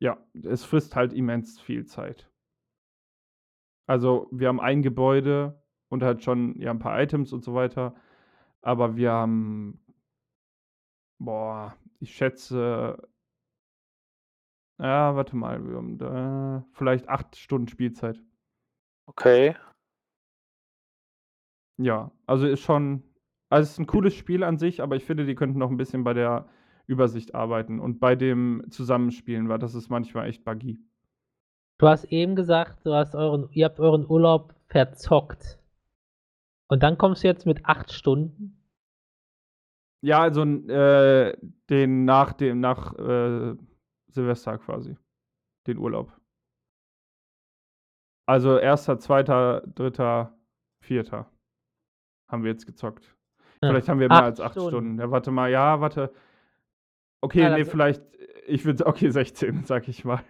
ja, es frisst halt immens viel Zeit. Also wir haben ein Gebäude und halt schon ja, ein paar Items und so weiter. Aber wir haben, boah, ich schätze, ja, warte mal, wir haben da vielleicht acht Stunden Spielzeit. Okay. Ja, also ist schon, also es ist ein cooles Spiel an sich, aber ich finde, die könnten noch ein bisschen bei der Übersicht arbeiten und bei dem Zusammenspielen, weil das ist manchmal echt buggy. Du hast eben gesagt, du hast euren, ihr habt euren Urlaub verzockt. Und dann kommst du jetzt mit acht Stunden? Ja, also äh, den nach dem, nach äh, Silvester quasi. Den Urlaub. Also erster, zweiter, dritter, vierter haben wir jetzt gezockt. Vielleicht haben wir mehr Acht als acht Stunden. Stunden. Ja, warte mal, ja, warte. Okay, Ja, nee, vielleicht, ich würde, okay, 16, sag ich mal.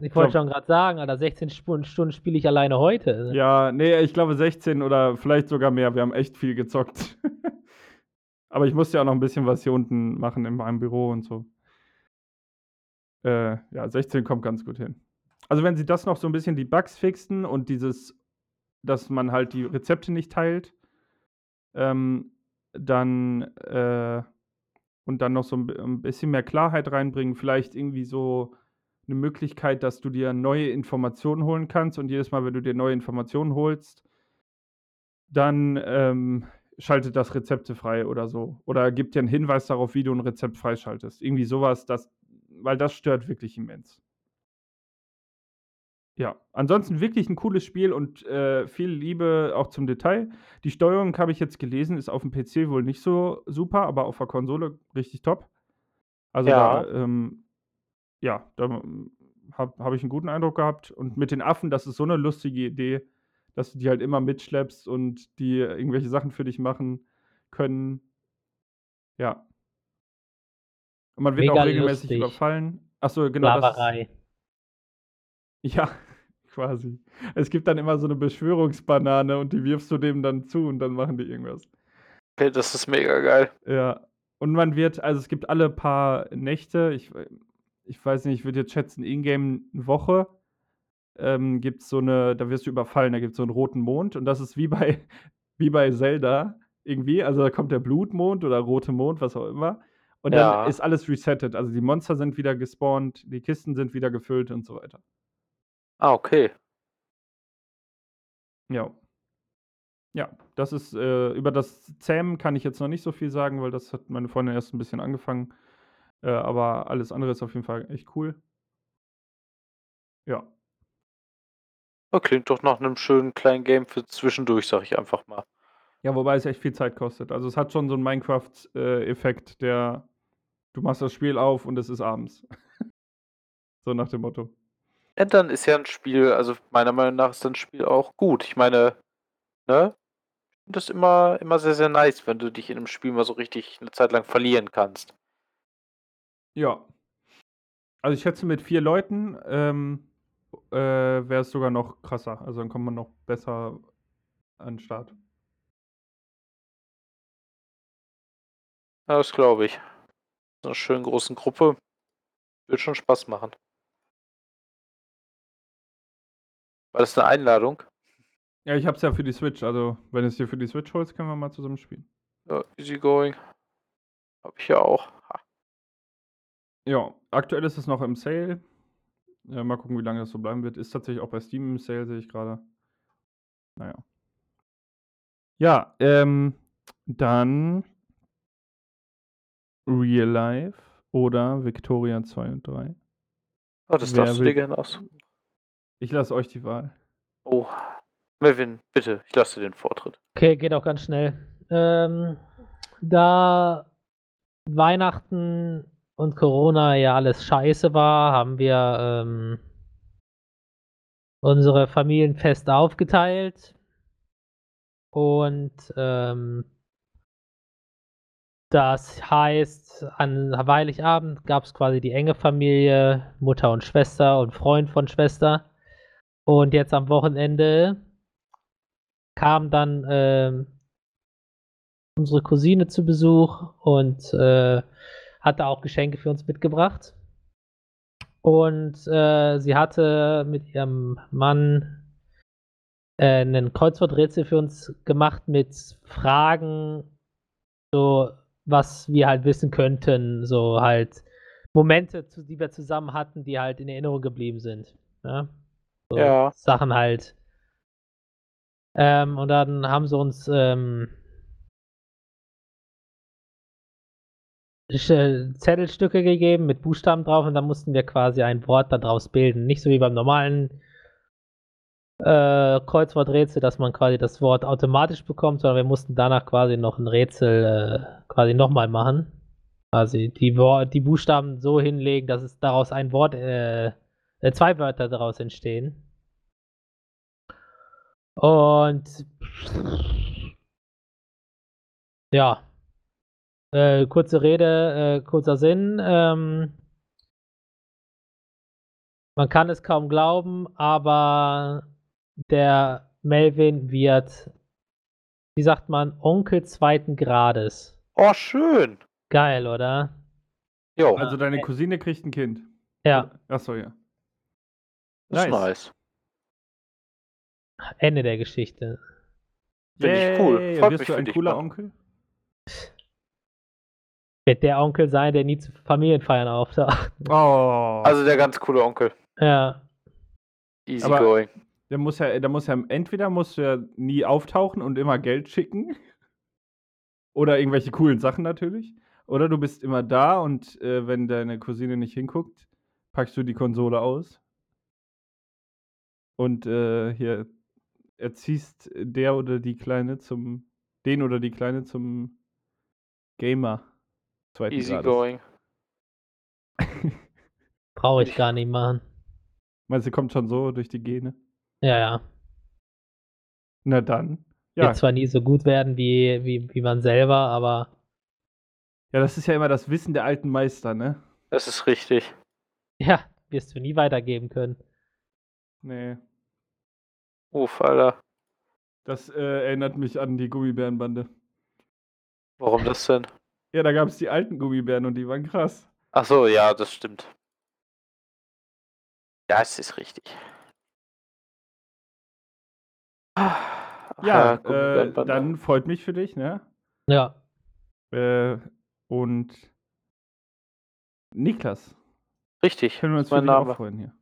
Ich wollte schon gerade sagen, Alter, 16 Stunden, Stunden spiele ich alleine heute. Ja, nee, ich glaube 16 oder vielleicht sogar mehr. Wir haben echt viel gezockt. Aber ich musste ja auch noch ein bisschen was hier unten machen in meinem Büro und so. Äh, ja, 16 kommt ganz gut hin. Also wenn sie das noch so ein bisschen die Bugs fixen und dieses, dass man halt die Rezepte nicht teilt, ähm, dann äh, und dann noch so ein, bi- ein bisschen mehr Klarheit reinbringen, vielleicht irgendwie so eine Möglichkeit, dass du dir neue Informationen holen kannst und jedes Mal, wenn du dir neue Informationen holst, dann ähm, schaltet das Rezepte frei oder so. Oder gibt dir einen Hinweis darauf, wie du ein Rezept freischaltest. Irgendwie sowas, das, weil das stört wirklich immens. Ja, ansonsten wirklich ein cooles Spiel und äh, viel Liebe auch zum Detail. Die Steuerung habe ich jetzt gelesen, ist auf dem PC wohl nicht so super, aber auf der Konsole richtig top. Also Ja. da, ähm, ja, da habe hab ich einen guten Eindruck gehabt. Und mit den Affen, das ist so eine lustige Idee, dass du die halt immer mitschleppst und die irgendwelche Sachen für dich machen können. Ja. Und man wird Mega auch regelmäßig lustig. überfallen. Achso, genau. Das Sklaverei. ja, quasi. Es gibt dann immer so eine Beschwörungsbanane und die wirfst du dem dann zu und dann machen die irgendwas. Okay, das ist mega geil. Ja. Und man wird, also es gibt alle paar Nächte, ich, ich weiß nicht, ich würde jetzt schätzen, in-game eine Woche, ähm, gibt es so eine, da wirst du überfallen, da gibt es so einen roten Mond und das ist wie bei, wie bei Zelda irgendwie. Also da kommt der Blutmond oder rote Mond, was auch immer. Und Ja. dann ist alles resettet. Also die Monster sind wieder gespawnt, die Kisten sind wieder gefüllt und so weiter. Ah, okay. Ja. Ja, das ist, äh, über das Zähmen kann ich jetzt noch nicht so viel sagen, weil das hat meine Freundin erst ein bisschen angefangen. Äh, aber alles andere ist auf jeden Fall echt cool. Ja. Das klingt doch nach einem schönen kleinen Game für zwischendurch, sag ich einfach mal. Ja, wobei es echt viel Zeit kostet. Also es hat schon so einen Minecraft-Effekt, der du machst das Spiel auf und es ist abends. so nach dem Motto. Dann ist ja ein Spiel, also meiner Meinung nach ist dann ein Spiel auch gut. Ich meine, ne? Ich finde das immer, immer sehr, sehr nice, wenn du dich in einem Spiel mal so richtig eine Zeit lang verlieren kannst. Ja. Also ich schätze, mit vier Leuten ähm, äh, wäre es sogar noch krasser. Also dann kommt man noch besser an den Start. Das glaube ich. So einer schönen großen Gruppe wird schon Spaß machen. War das eine Einladung? Ja, ich hab's ja für die Switch. Also, wenn du es dir für die Switch holst, können wir mal zusammen spielen. Ja, easy going. Hab ich ja auch. Ha. Ja, aktuell ist es noch im Sale. Ja, mal gucken, wie lange das so bleiben wird. Ist tatsächlich auch bei Steam im Sale, sehe ich gerade. Naja. Ja, ähm, dann Real Life oder Victoria 2 und 3. Oh, das Wer darfst du dir gerne aus. Ich lasse euch die Wahl. Oh. Melvin, bitte, ich lasse dir den Vortritt. Okay, geht auch ganz schnell. Ähm, da Weihnachten und Corona ja alles scheiße war, haben wir ähm, unsere Familien fest aufgeteilt. Und ähm, das heißt, an Heiligabend gab es quasi die enge Familie, Mutter und Schwester und Freund von Schwester. Und jetzt am Wochenende kam dann äh, unsere Cousine zu Besuch und äh, hatte auch Geschenke für uns mitgebracht. Und äh, sie hatte mit ihrem Mann äh, ein Kreuzworträtsel für uns gemacht mit Fragen, so was wir halt wissen könnten, so halt Momente, die wir zusammen hatten, die halt in Erinnerung geblieben sind. Ja. So Ja. Sachen halt. Ähm, und dann haben sie uns ähm, Sch- Zettelstücke gegeben mit Buchstaben drauf und dann mussten wir quasi ein Wort daraus bilden. Nicht so wie beim normalen äh, Kreuzworträtsel, dass man quasi das Wort automatisch bekommt, sondern wir mussten danach quasi noch ein Rätsel äh, quasi nochmal machen. Quasi die, Wor die Buchstaben so hinlegen, dass es daraus ein Wort, äh, äh, zwei Wörter daraus entstehen. Und ja, äh, kurze Rede, äh, kurzer Sinn. Ähm, man kann es kaum glauben, aber der Melvin wird, wie sagt man, Onkel zweiten Grades. Oh, schön. Geil, oder? Jo, Also deine Cousine kriegt ein Kind. Ja, Achso, ja. Das ist nice. nice. Ende der Geschichte. Finde ich cool. Freut Wirst mich du ein cooler. Onkel? Wird der Onkel sein, der nie zu Familienfeiern auftaucht. Oh. Also der ganz coole Onkel. Ja, Easy Aber- going. der muss ja, der muss ja entweder musst du ja nie auftauchen und immer Geld schicken. Oder irgendwelche coolen Sachen natürlich. Oder du bist immer da und äh, wenn deine Cousine nicht hinguckt, packst du die Konsole aus. Und äh, hier erziehst der oder die Kleine zum, den oder die Kleine zum Gamer. Zweiten Easy Grades. going. brauche ich gar nicht machen. Meinst du, kommt schon so durch die Gene? Ja, ja. Na dann. Ja, Wird zwar nie so gut werden wie, wie, wie man selber, aber ja, das ist ja immer das Wissen der alten Meister, ne? Das ist richtig. ja, wirst du nie weitergeben können. Nee. Uff, Alter. Das äh, erinnert mich an die Gummibärenbande. Warum das denn? Ja, da gab es die alten Gummibären und die waren krass. Ach so, ja, das stimmt. Das ist richtig. Ach, Ja, äh, dann freut mich für dich, ne? Ja, Äh, und Niklas, Richtig, können wir uns mein dich auch Name. freuen hier.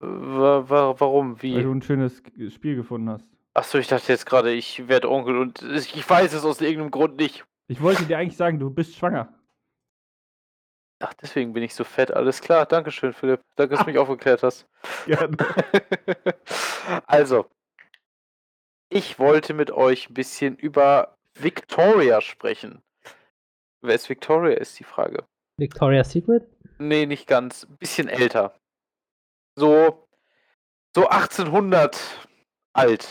Wa wa warum? Weil du Wie? ein schönes Spiel gefunden hast. Achso, ich dachte jetzt gerade, ich werde Onkel und ich weiß es aus irgendeinem Grund nicht. Ich wollte dir eigentlich sagen, du bist schwanger. Ach, deswegen bin ich so fett. Alles klar. Dankeschön, Philipp. Danke, dass du mich aufgeklärt hast. Gerne. also, ich wollte mit euch ein bisschen über Victoria sprechen. Wer ist Victoria, ist die Frage. Victoria's Secret? Nee, nicht ganz. Ein bisschen älter. So, so 1800 alt.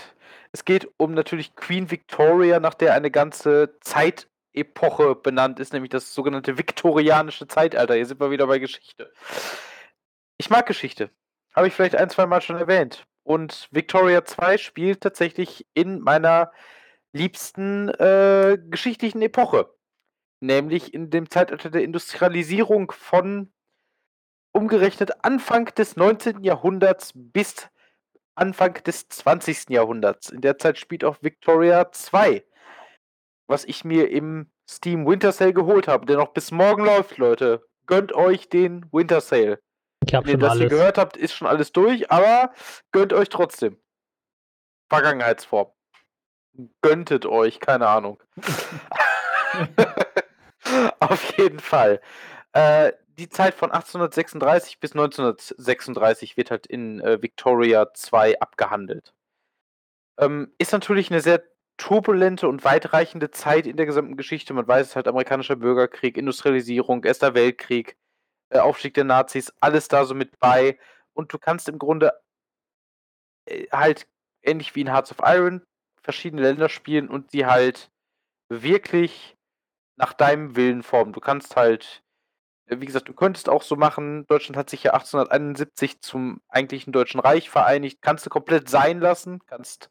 Es geht um natürlich Queen Victoria, nach der eine ganze Zeitepoche benannt ist, nämlich das sogenannte viktorianische Zeitalter. Hier sind wir wieder bei Geschichte. Ich mag Geschichte. Habe ich vielleicht ein, zwei Mal schon erwähnt. Und Victoria 2 spielt tatsächlich in meiner liebsten äh, geschichtlichen Epoche. Nämlich in dem Zeitalter der Industrialisierung von umgerechnet Anfang des 19. Jahrhunderts bis Anfang des 20. Jahrhunderts. In der Zeit spielt auch Victoria 2, was ich mir im Steam Winter Sale geholt habe, der noch bis morgen läuft, Leute. Gönnt euch den Winter Sale. Ich habe Wenn ihr das hier gehört habt, ist schon alles durch, aber gönnt euch trotzdem. Vergangenheitsform. Gönntet euch, keine Ahnung. Auf jeden Fall. Äh, die Zeit von 1836 bis 1936 wird halt in äh, Victoria 2 abgehandelt. Ähm, ist natürlich eine sehr turbulente und weitreichende Zeit in der gesamten Geschichte. Man weiß es halt, amerikanischer Bürgerkrieg, Industrialisierung, Erster Weltkrieg, äh, Aufstieg der Nazis, alles da so mit bei. Und du kannst im Grunde äh, halt ähnlich wie in Hearts of Iron verschiedene Länder spielen und die halt wirklich nach deinem Willen formen. Du kannst halt, wie gesagt, du könntest auch so machen, Deutschland hat sich ja 1871 zum eigentlichen Deutschen Reich vereinigt, kannst du komplett sein lassen, kannst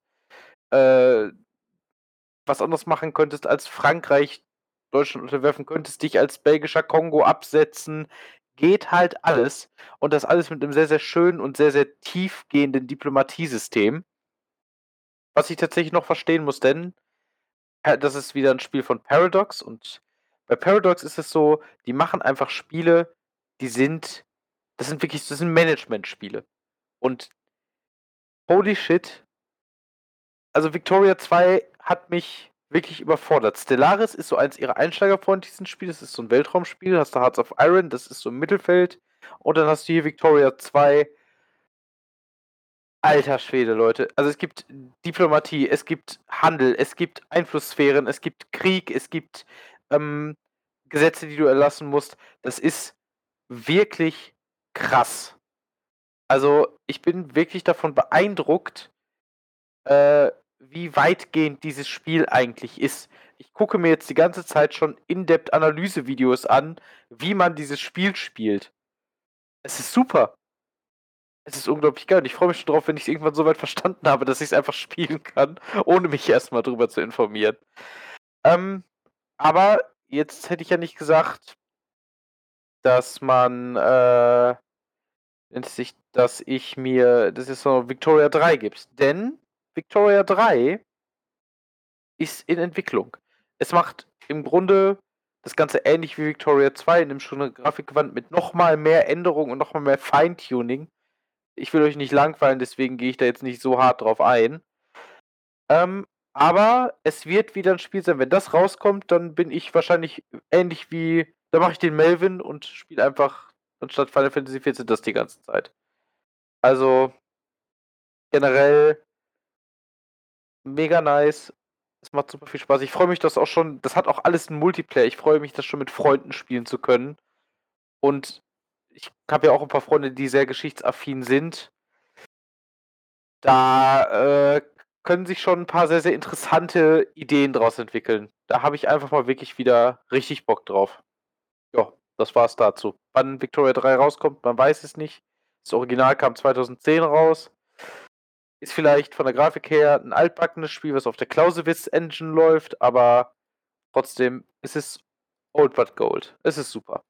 äh, was anderes machen könntest als Frankreich Deutschland unterwerfen, könntest dich als belgischer Kongo absetzen, geht halt alles. Und das alles mit einem sehr, sehr schönen und sehr, sehr tiefgehenden Diplomatiesystem. Was ich tatsächlich noch verstehen muss, denn das ist wieder ein Spiel von Paradox und bei Paradox ist es so, die machen einfach Spiele, die sind, das sind wirklich, das sind Management-Spiele. Und holy shit, also Victoria 2 hat mich wirklich überfordert. Stellaris ist so eins ihrer einsteigerfreundlichsten Spiele. Das ist so ein Weltraumspiel. Hast du Hearts of Iron, das ist so im Mittelfeld. Und dann hast du hier Victoria 2. Alter Schwede, Leute. Also es gibt Diplomatie, es gibt Handel, es gibt Einflusssphären, es gibt Krieg, es gibt ähm, Gesetze, die du erlassen musst. Das ist wirklich krass. Also ich bin wirklich davon beeindruckt, äh, wie weitgehend dieses Spiel eigentlich ist. Ich gucke mir jetzt die ganze Zeit schon In-Depth-Analyse-Videos an, wie man dieses Spiel spielt. Es ist super. Es ist unglaublich geil und ich freue mich schon drauf, wenn ich es irgendwann so weit verstanden habe, dass ich es einfach spielen kann, ohne mich erstmal drüber zu informieren. Ähm, aber jetzt hätte ich ja nicht gesagt, dass man, äh, dass ich mir, das ist so Victoria 3 gibt. Denn Victoria 3 ist in Entwicklung. Es macht im Grunde das Ganze ähnlich wie Victoria 2, nimmt schon eine Grafikgewand mit nochmal mehr Änderungen und nochmal mehr Feintuning. Ich will euch nicht langweilen, deswegen gehe ich da jetzt nicht so hart drauf ein. Ähm, aber es wird wieder ein Spiel sein. Wenn das rauskommt, dann bin ich wahrscheinlich ähnlich wie. Da mache ich den Melvin und spiele einfach anstatt Final Fantasy XIV das die ganze Zeit. Also generell mega nice. Es macht super viel Spaß. Ich freue mich, dass auch schon, das hat auch alles einen Multiplayer. Ich freue mich, das schon mit Freunden spielen zu können. Und ich habe ja auch ein paar Freunde, die sehr geschichtsaffin sind. Da äh, können sich schon ein paar sehr, sehr interessante Ideen draus entwickeln. Da habe ich einfach mal wirklich wieder richtig Bock drauf. Ja, das war's dazu. Wann Victoria 3 rauskommt, man weiß es nicht. Das Original kam 2010 raus. Ist vielleicht von der Grafik her ein altbackenes Spiel, was auf der Clausewitz-Engine läuft, aber trotzdem ist es Old but Gold. Es ist super.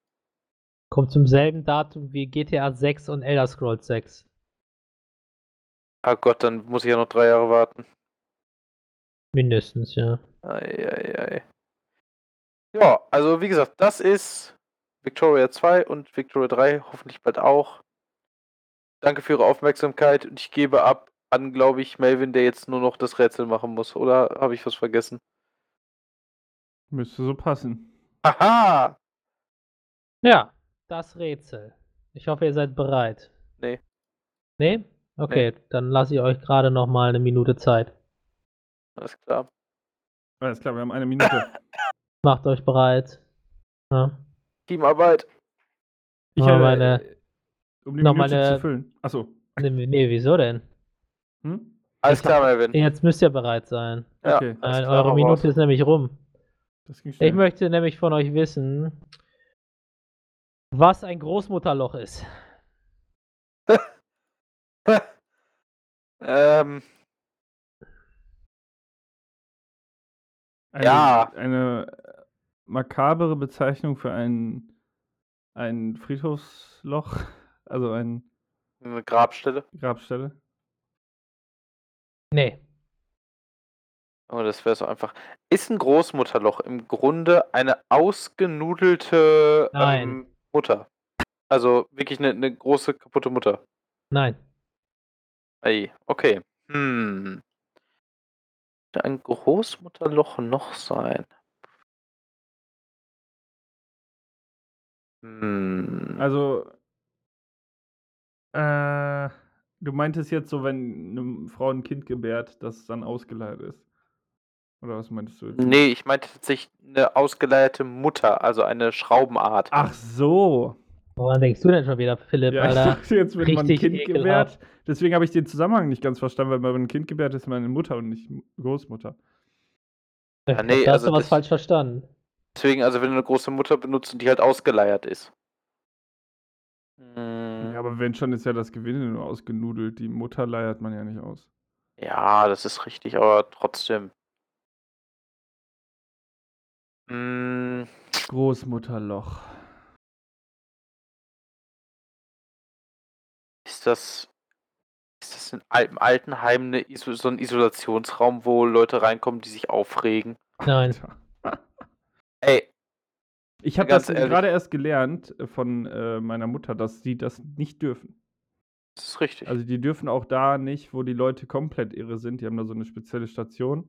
Kommt zum selben Datum wie GTA 6 und Elder Scrolls 6. Ah Gott, dann muss ich ja noch drei Jahre warten. Mindestens, ja. Eieiei. Ja, also wie gesagt, das ist Victoria 2 und Victoria 3 hoffentlich bald auch. Danke für Ihre Aufmerksamkeit und ich gebe ab an, glaube ich, Melvin, der jetzt nur noch das Rätsel machen muss. Oder habe ich was vergessen? Müsste so passen. Aha! Ja, das Rätsel. Ich hoffe, ihr seid bereit. Nee. Nee? Okay, nee. dann lasse ich euch gerade noch mal eine Minute Zeit. Alles klar. Alles klar, wir haben eine Minute. Macht euch bereit. Ja. Teamarbeit. Ich habe meine, um die Minute meine, zu füllen. Achso. Nee, nee, wieso denn? Hm? Alles klar, Melvin. Jetzt müsst ihr bereit sein. Ja, okay. Nein, eure Minute raus. ist nämlich rum. Ich möchte nämlich von euch wissen, was ein Großmutterloch ist. Ähm. Eine, ja. Eine makabere Bezeichnung für ein, ein Friedhofsloch. Also ein. Eine Grabstelle. Grabstelle. Nee. Oh, das wäre so einfach. Ist ein Großmutterloch im Grunde eine ausgenudelte ähm, Mutter? Also wirklich eine, eine große kaputte Mutter? Nein. Ei, okay. Hm. Ein Großmutterloch noch sein? Hm. Also, äh, Du meintest jetzt so, wenn eine Frau ein Kind gebärt, dass es dann ausgeleiert ist? Oder was meintest du jetzt? Nee, ich meinte tatsächlich eine ausgeleierte Mutter, also eine Schraubenart. Ach so. Woran denkst du denn schon wieder, Philipp, Ja, ich Alter? dachte, jetzt wird man ein richtig Kind ekelhaft. gebärt. Deswegen habe ich den Zusammenhang nicht ganz verstanden, weil wenn man ein Kind gebärt, ist meine Mutter und nicht Großmutter. Ja, nee, da hast also du was falsch verstanden. Deswegen, also wenn du eine große Mutter benutzt und die halt ausgeleiert ist. Hm, Ja, aber wenn schon, ist ja das Gewinde nur ausgenudelt. Die Mutter leiert man ja nicht aus. Ja, das ist richtig, aber trotzdem. Hm, Großmutterloch. ist das, ist das in im Altenheim eine Iso so ein Isolationsraum, wo Leute reinkommen, die sich aufregen? Nein. Ey, Ich habe das ehrlich. gerade erst gelernt von äh, meiner Mutter, dass sie das nicht dürfen. das ist richtig. Also die dürfen auch da nicht, wo die Leute komplett irre sind. Die haben da so eine spezielle Station.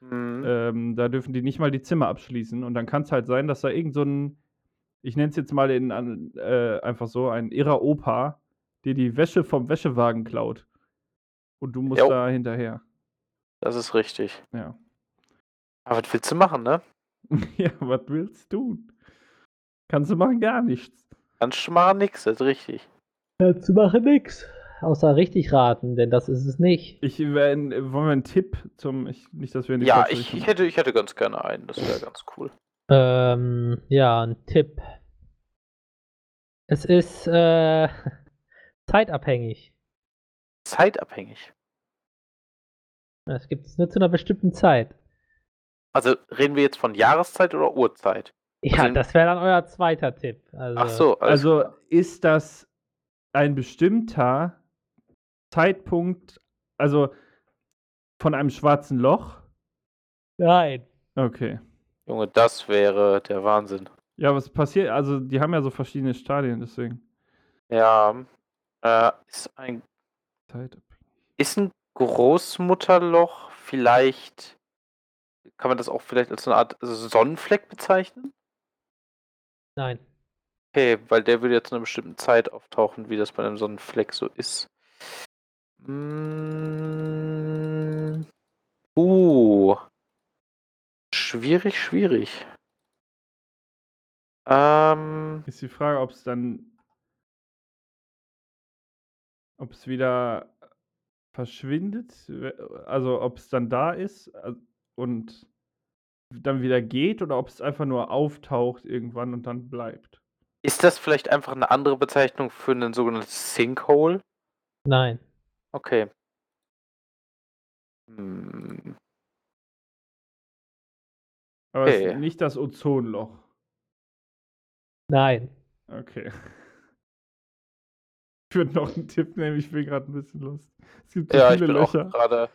Hm, Ähm, da dürfen die nicht mal die Zimmer abschließen. Und dann kann es halt sein, dass da irgend so ein, ich nenne es jetzt mal in, an, äh, einfach so, ein irrer Opa, dir die Wäsche vom Wäschewagen klaut. Und du musst Jo. da hinterher. das ist richtig. Ja. Aber was willst du machen, ne? ja, was willst du? Kannst du machen gar nichts. Kannst du machen nix, das ist richtig. Dazu mache nix. Außer richtig raten, denn das ist es nicht. Ich wär, wollen wir einen Tipp zum, ich, nicht, dass wir in die Ja, ich, ich, hätte, ich hätte ganz gerne einen, das wäre ganz cool. Ähm, ja, ein Tipp. Es ist äh, zeitabhängig. Zeitabhängig. Es gibt es nur zu einer bestimmten Zeit. Also reden wir jetzt von Jahreszeit oder Uhrzeit? Ja, Also- das wäre dann euer zweiter Tipp. Also, Ach so, Also klar. ist das ein bestimmter Zeitpunkt, also von einem schwarzen Loch? Nein. Okay. Junge, das wäre der Wahnsinn. Ja, was passiert? Also, die haben ja so verschiedene Stadien, deswegen. Ja, äh, ist ein, Zeit. ist ein Großmutterloch vielleicht, kann man das auch vielleicht als so eine Art Sonnenfleck bezeichnen? Nein. Okay, weil der würde jetzt zu einer bestimmten Zeit auftauchen, wie das bei einem Sonnenfleck so ist. Mm, uh. Schwierig, schwierig. Ähm, Ist die Frage, ob es dann. Ob es wieder verschwindet, also ob es dann da ist äh, und dann wieder geht oder ob es einfach nur auftaucht irgendwann und dann bleibt. ist das vielleicht einfach eine andere Bezeichnung für ein sogenanntes Sinkhole? Nein. Okay. Hm, Aber es Okay. ist nicht das Ozonloch. Nein. Okay. Ich würde noch einen Tipp nehmen, ich bin gerade ein bisschen lost. Es gibt so ja, ich viele bin auch Löcher. gerade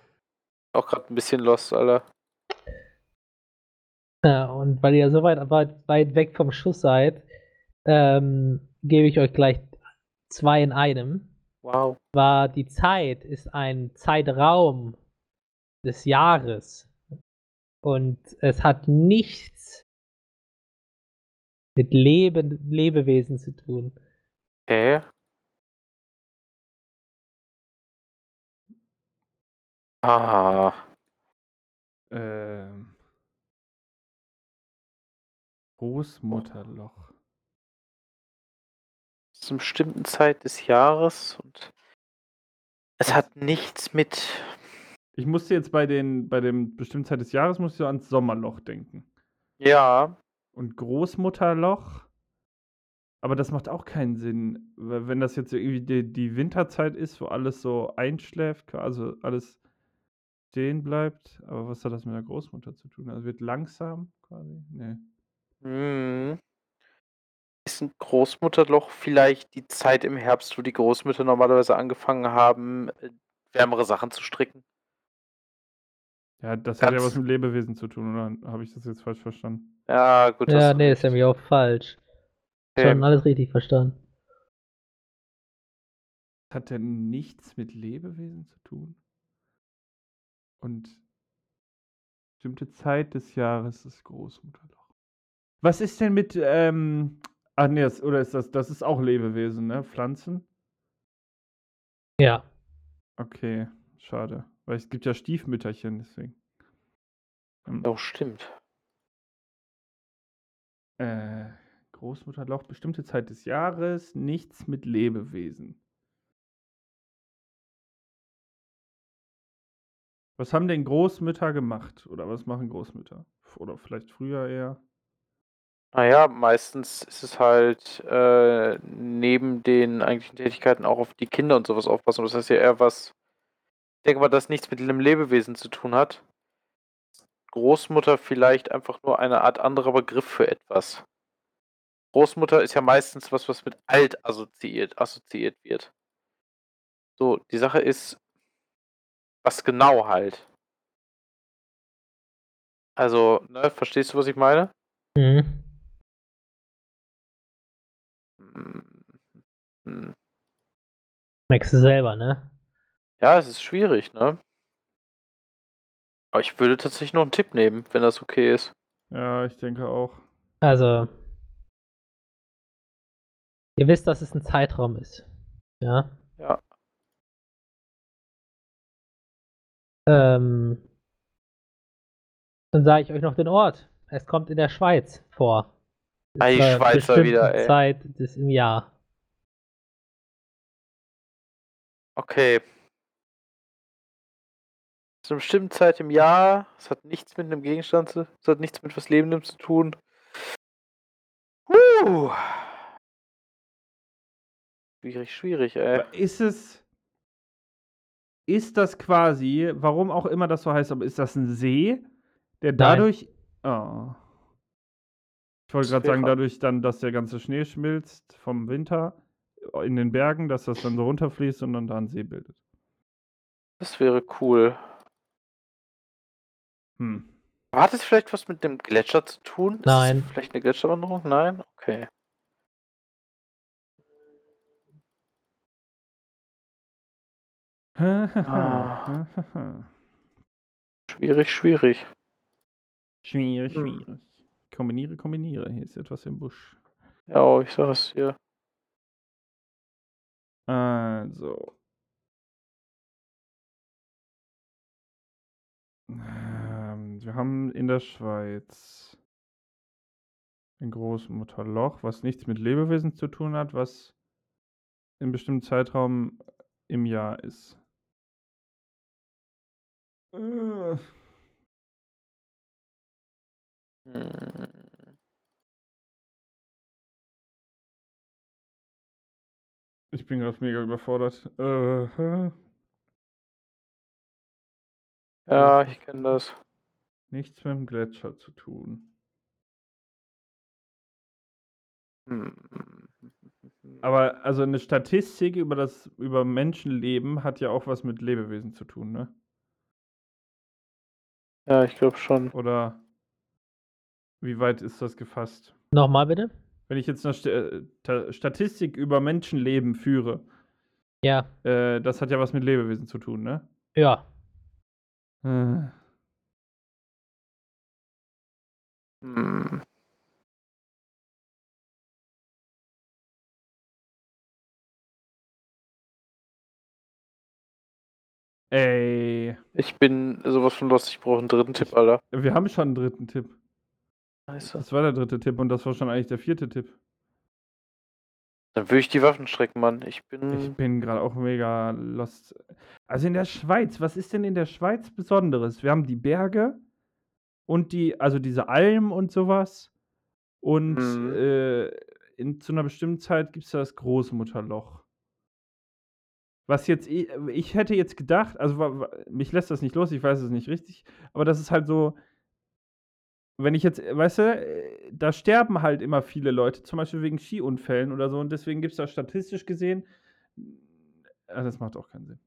auch gerade ein bisschen lost, Alter. Ja, und weil ihr so weit, weit, weit weg vom Schuss seid, ähm, gebe ich euch gleich zwei in einem. Wow. War die Zeit ist ein Zeitraum des Jahres. Und es hat nichts mit Leben, Lebewesen zu tun. Okay. Ah, Ähm. Großmutterloch. zu einer bestimmten Zeit des Jahres und es hat nichts mit. Ich musste jetzt bei den, bei dem bestimmten Zeit des Jahres musste ich so ans Sommerloch denken. Ja, Und Großmutterloch. Aber das macht auch keinen Sinn. Wenn das jetzt irgendwie die, die Winterzeit ist, wo alles so einschläft, also alles stehen bleibt. Aber was hat das mit der Großmutter zu tun? Also wird langsam quasi? Nee. hm. Ist ein Großmutterloch vielleicht die Zeit im Herbst, wo die Großmütter normalerweise angefangen haben, äh, wärmere Sachen zu stricken? Ja, das hat ja Ganz- was mit Lebewesen zu tun, oder habe ich das jetzt falsch verstanden? Ja, gut. Ja, nee, ist nämlich auch falsch. Okay. Schon alles richtig verstanden. Hat ja nichts mit Lebewesen zu tun. Und bestimmte Zeit des Jahres ist Großmutterloch. Was ist denn mit, ähm, ah nee, das, oder ist das, das ist auch Lebewesen, ne? Pflanzen? Ja. Okay, schade. Weil es gibt ja Stiefmütterchen, deswegen. Ähm, Oh, stimmt. Äh, Großmutterloch, bestimmte Zeit des Jahres, nichts mit Lebewesen. Was haben denn Großmütter gemacht? Oder was machen Großmütter? Oder vielleicht früher eher? Naja, meistens ist es halt äh, neben den eigentlichen Tätigkeiten auch auf die Kinder und sowas aufpassen. Das heißt ja eher was, ich denke mal, das nichts mit einem Lebewesen zu tun hat. Großmutter vielleicht einfach nur eine Art anderer Begriff für etwas. Großmutter ist ja meistens was, was mit alt assoziiert, assoziiert wird. So, die Sache ist, was genau halt. Also, ne, verstehst du, was ich meine? Mhm. Hm. Merkst du selber, ne? Ja, es ist schwierig, ne? Aber ich würde tatsächlich noch einen Tipp nehmen, wenn das okay ist. Ja, ich denke auch. Also, ihr wisst, dass es ein Zeitraum ist. Ja. Ja. Ähm, dann sage ich euch noch den Ort. Es kommt in der Schweiz vor. Ah, die Zu einer Schweizer bestimmten wieder, ey. Zeit des im Jahr. Okay. Zu einer bestimmten Zeit im Jahr. Es hat nichts mit einem Gegenstand zu. Es hat nichts mit was Lebendem zu tun. Huh. Schwierig, schwierig, ey. Ist es. Ist das quasi, warum auch immer das so heißt, aber ist das ein See, der dadurch. Oh. Ich wollte gerade sagen, dadurch dann, dass der ganze Schnee schmilzt vom Winter in den Bergen, dass das dann so runterfließt und dann da einen See bildet. Das wäre cool. Hm. Hat es vielleicht was mit dem Gletscher zu tun? Nein. Vielleicht eine Gletscherwanderung? Nein? Okay. Ah. Schwierig, schwierig. schwierig, Hm. schwierig. Kombiniere, kombiniere. Hier ist etwas im Busch. Ja, oh, ich sag es dir. Also. Ähm, wir haben in der Schweiz ein Großmutterloch, was nichts mit Lebewesen zu tun hat, was in einem bestimmten Zeitraum im Jahr ist. Äh, Hm. Ich bin gerade mega überfordert. Äh? Ja, ich kenne das. nichts mit dem Gletscher zu tun. Hm. Aber also eine Statistik über das über Menschenleben hat ja auch was mit Lebewesen zu tun, ne? Ja, ich glaube schon. Oder wie weit ist das gefasst? Nochmal bitte? Wenn ich jetzt eine St äh, Ta- Statistik über Menschenleben führe, Ja. äh, das hat ja was mit Lebewesen zu tun, ne? Ja. Äh, Hm. Ey, Ich bin sowas von lost, ich brauche einen dritten Tipp, Alter. wir haben schon einen dritten Tipp. Scheiße. Das war der dritte Tipp und das war schon eigentlich der vierte Tipp. Dann würde ich die Waffen strecken, Mann. Ich Ich bin. bin gerade auch mega lost. Also in der Schweiz, was ist denn in der Schweiz Besonderes? Wir haben die Berge und die, also diese Alm und sowas. Und Mhm. äh, in, zu einer bestimmten Zeit gibt es das Großmutterloch. Was jetzt, ich, ich hätte jetzt gedacht, also mich lässt das nicht los, ich weiß es nicht richtig, aber das ist halt so, wenn ich jetzt, weißt du, äh, da sterben halt immer viele Leute, zum Beispiel wegen Skiunfällen oder so, und deswegen gibt es da statistisch gesehen, ah, das macht auch keinen Sinn.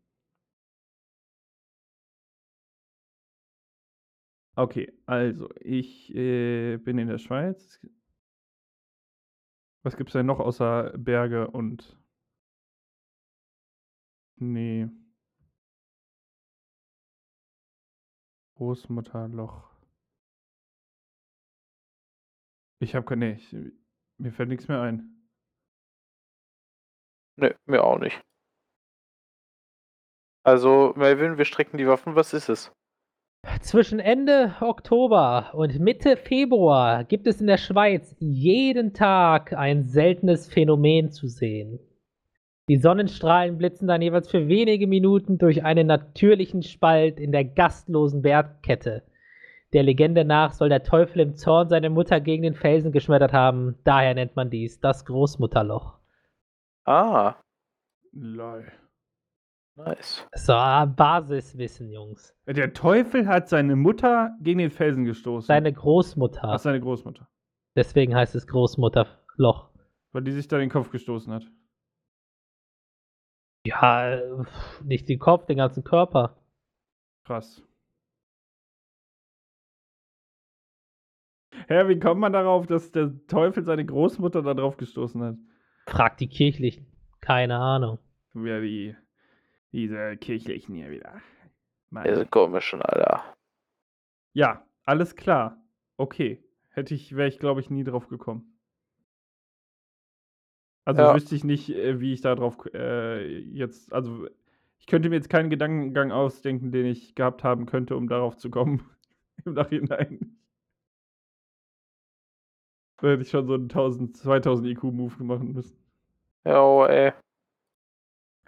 Okay, also, ich äh, bin in der Schweiz. Was gibt es denn noch außer Berge und. Nee. Großmutterloch. Ich habe keine. Ich, mir fällt nichts mehr ein. Ne, mir auch nicht. Also, Melvin, wir strecken die Waffen. Was ist es? Zwischen Ende Oktober und Mitte Februar gibt es in der Schweiz jeden Tag ein seltenes Phänomen zu sehen. Die Sonnenstrahlen blitzen dann jeweils für wenige Minuten durch einen natürlichen Spalt in der gastlosen Bergkette. Der Legende nach soll der Teufel im Zorn seine Mutter gegen den Felsen geschmettert haben. Daher nennt man dies das Großmutterloch. Ah, Lol. nice. So, Basiswissen, Jungs. Der Teufel hat seine Mutter gegen den Felsen gestoßen. Seine Großmutter. Ach, seine Großmutter. Deswegen heißt es Großmutterloch. Weil die sich da den Kopf gestoßen hat. Ja, äh, nicht den Kopf, den ganzen Körper. Krass. Hä, wie kommt man darauf, dass der Teufel seine Großmutter da drauf gestoßen hat? Fragt die Kirchlichen. Keine Ahnung. Wieder die, diese Kirchlichen hier wieder. Ist komisch schon, Alter. Ja, alles klar. Okay. Hätte ich, wäre ich, glaube ich, nie drauf gekommen. Also Ja. wüsste ich nicht, äh, wie ich da drauf äh, jetzt, also ich könnte mir jetzt keinen Gedankengang ausdenken, den ich gehabt haben könnte, um darauf zu kommen. Im Nachhinein. Da hätte ich schon so einen 1000, 2000 IQ-Move machen müssen. Jo, ey.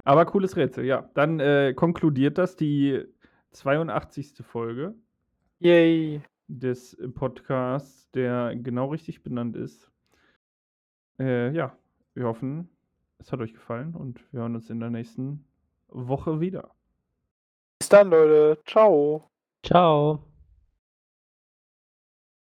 Aber cooles Rätsel, ja. Dann äh, konkludiert das die 82. Folge Yay. des Podcasts, der genau richtig benannt ist. Äh, ja, wir hoffen, es hat euch gefallen und wir hören uns in der nächsten Woche wieder. Bis dann, Leute. Ciao. Ciao.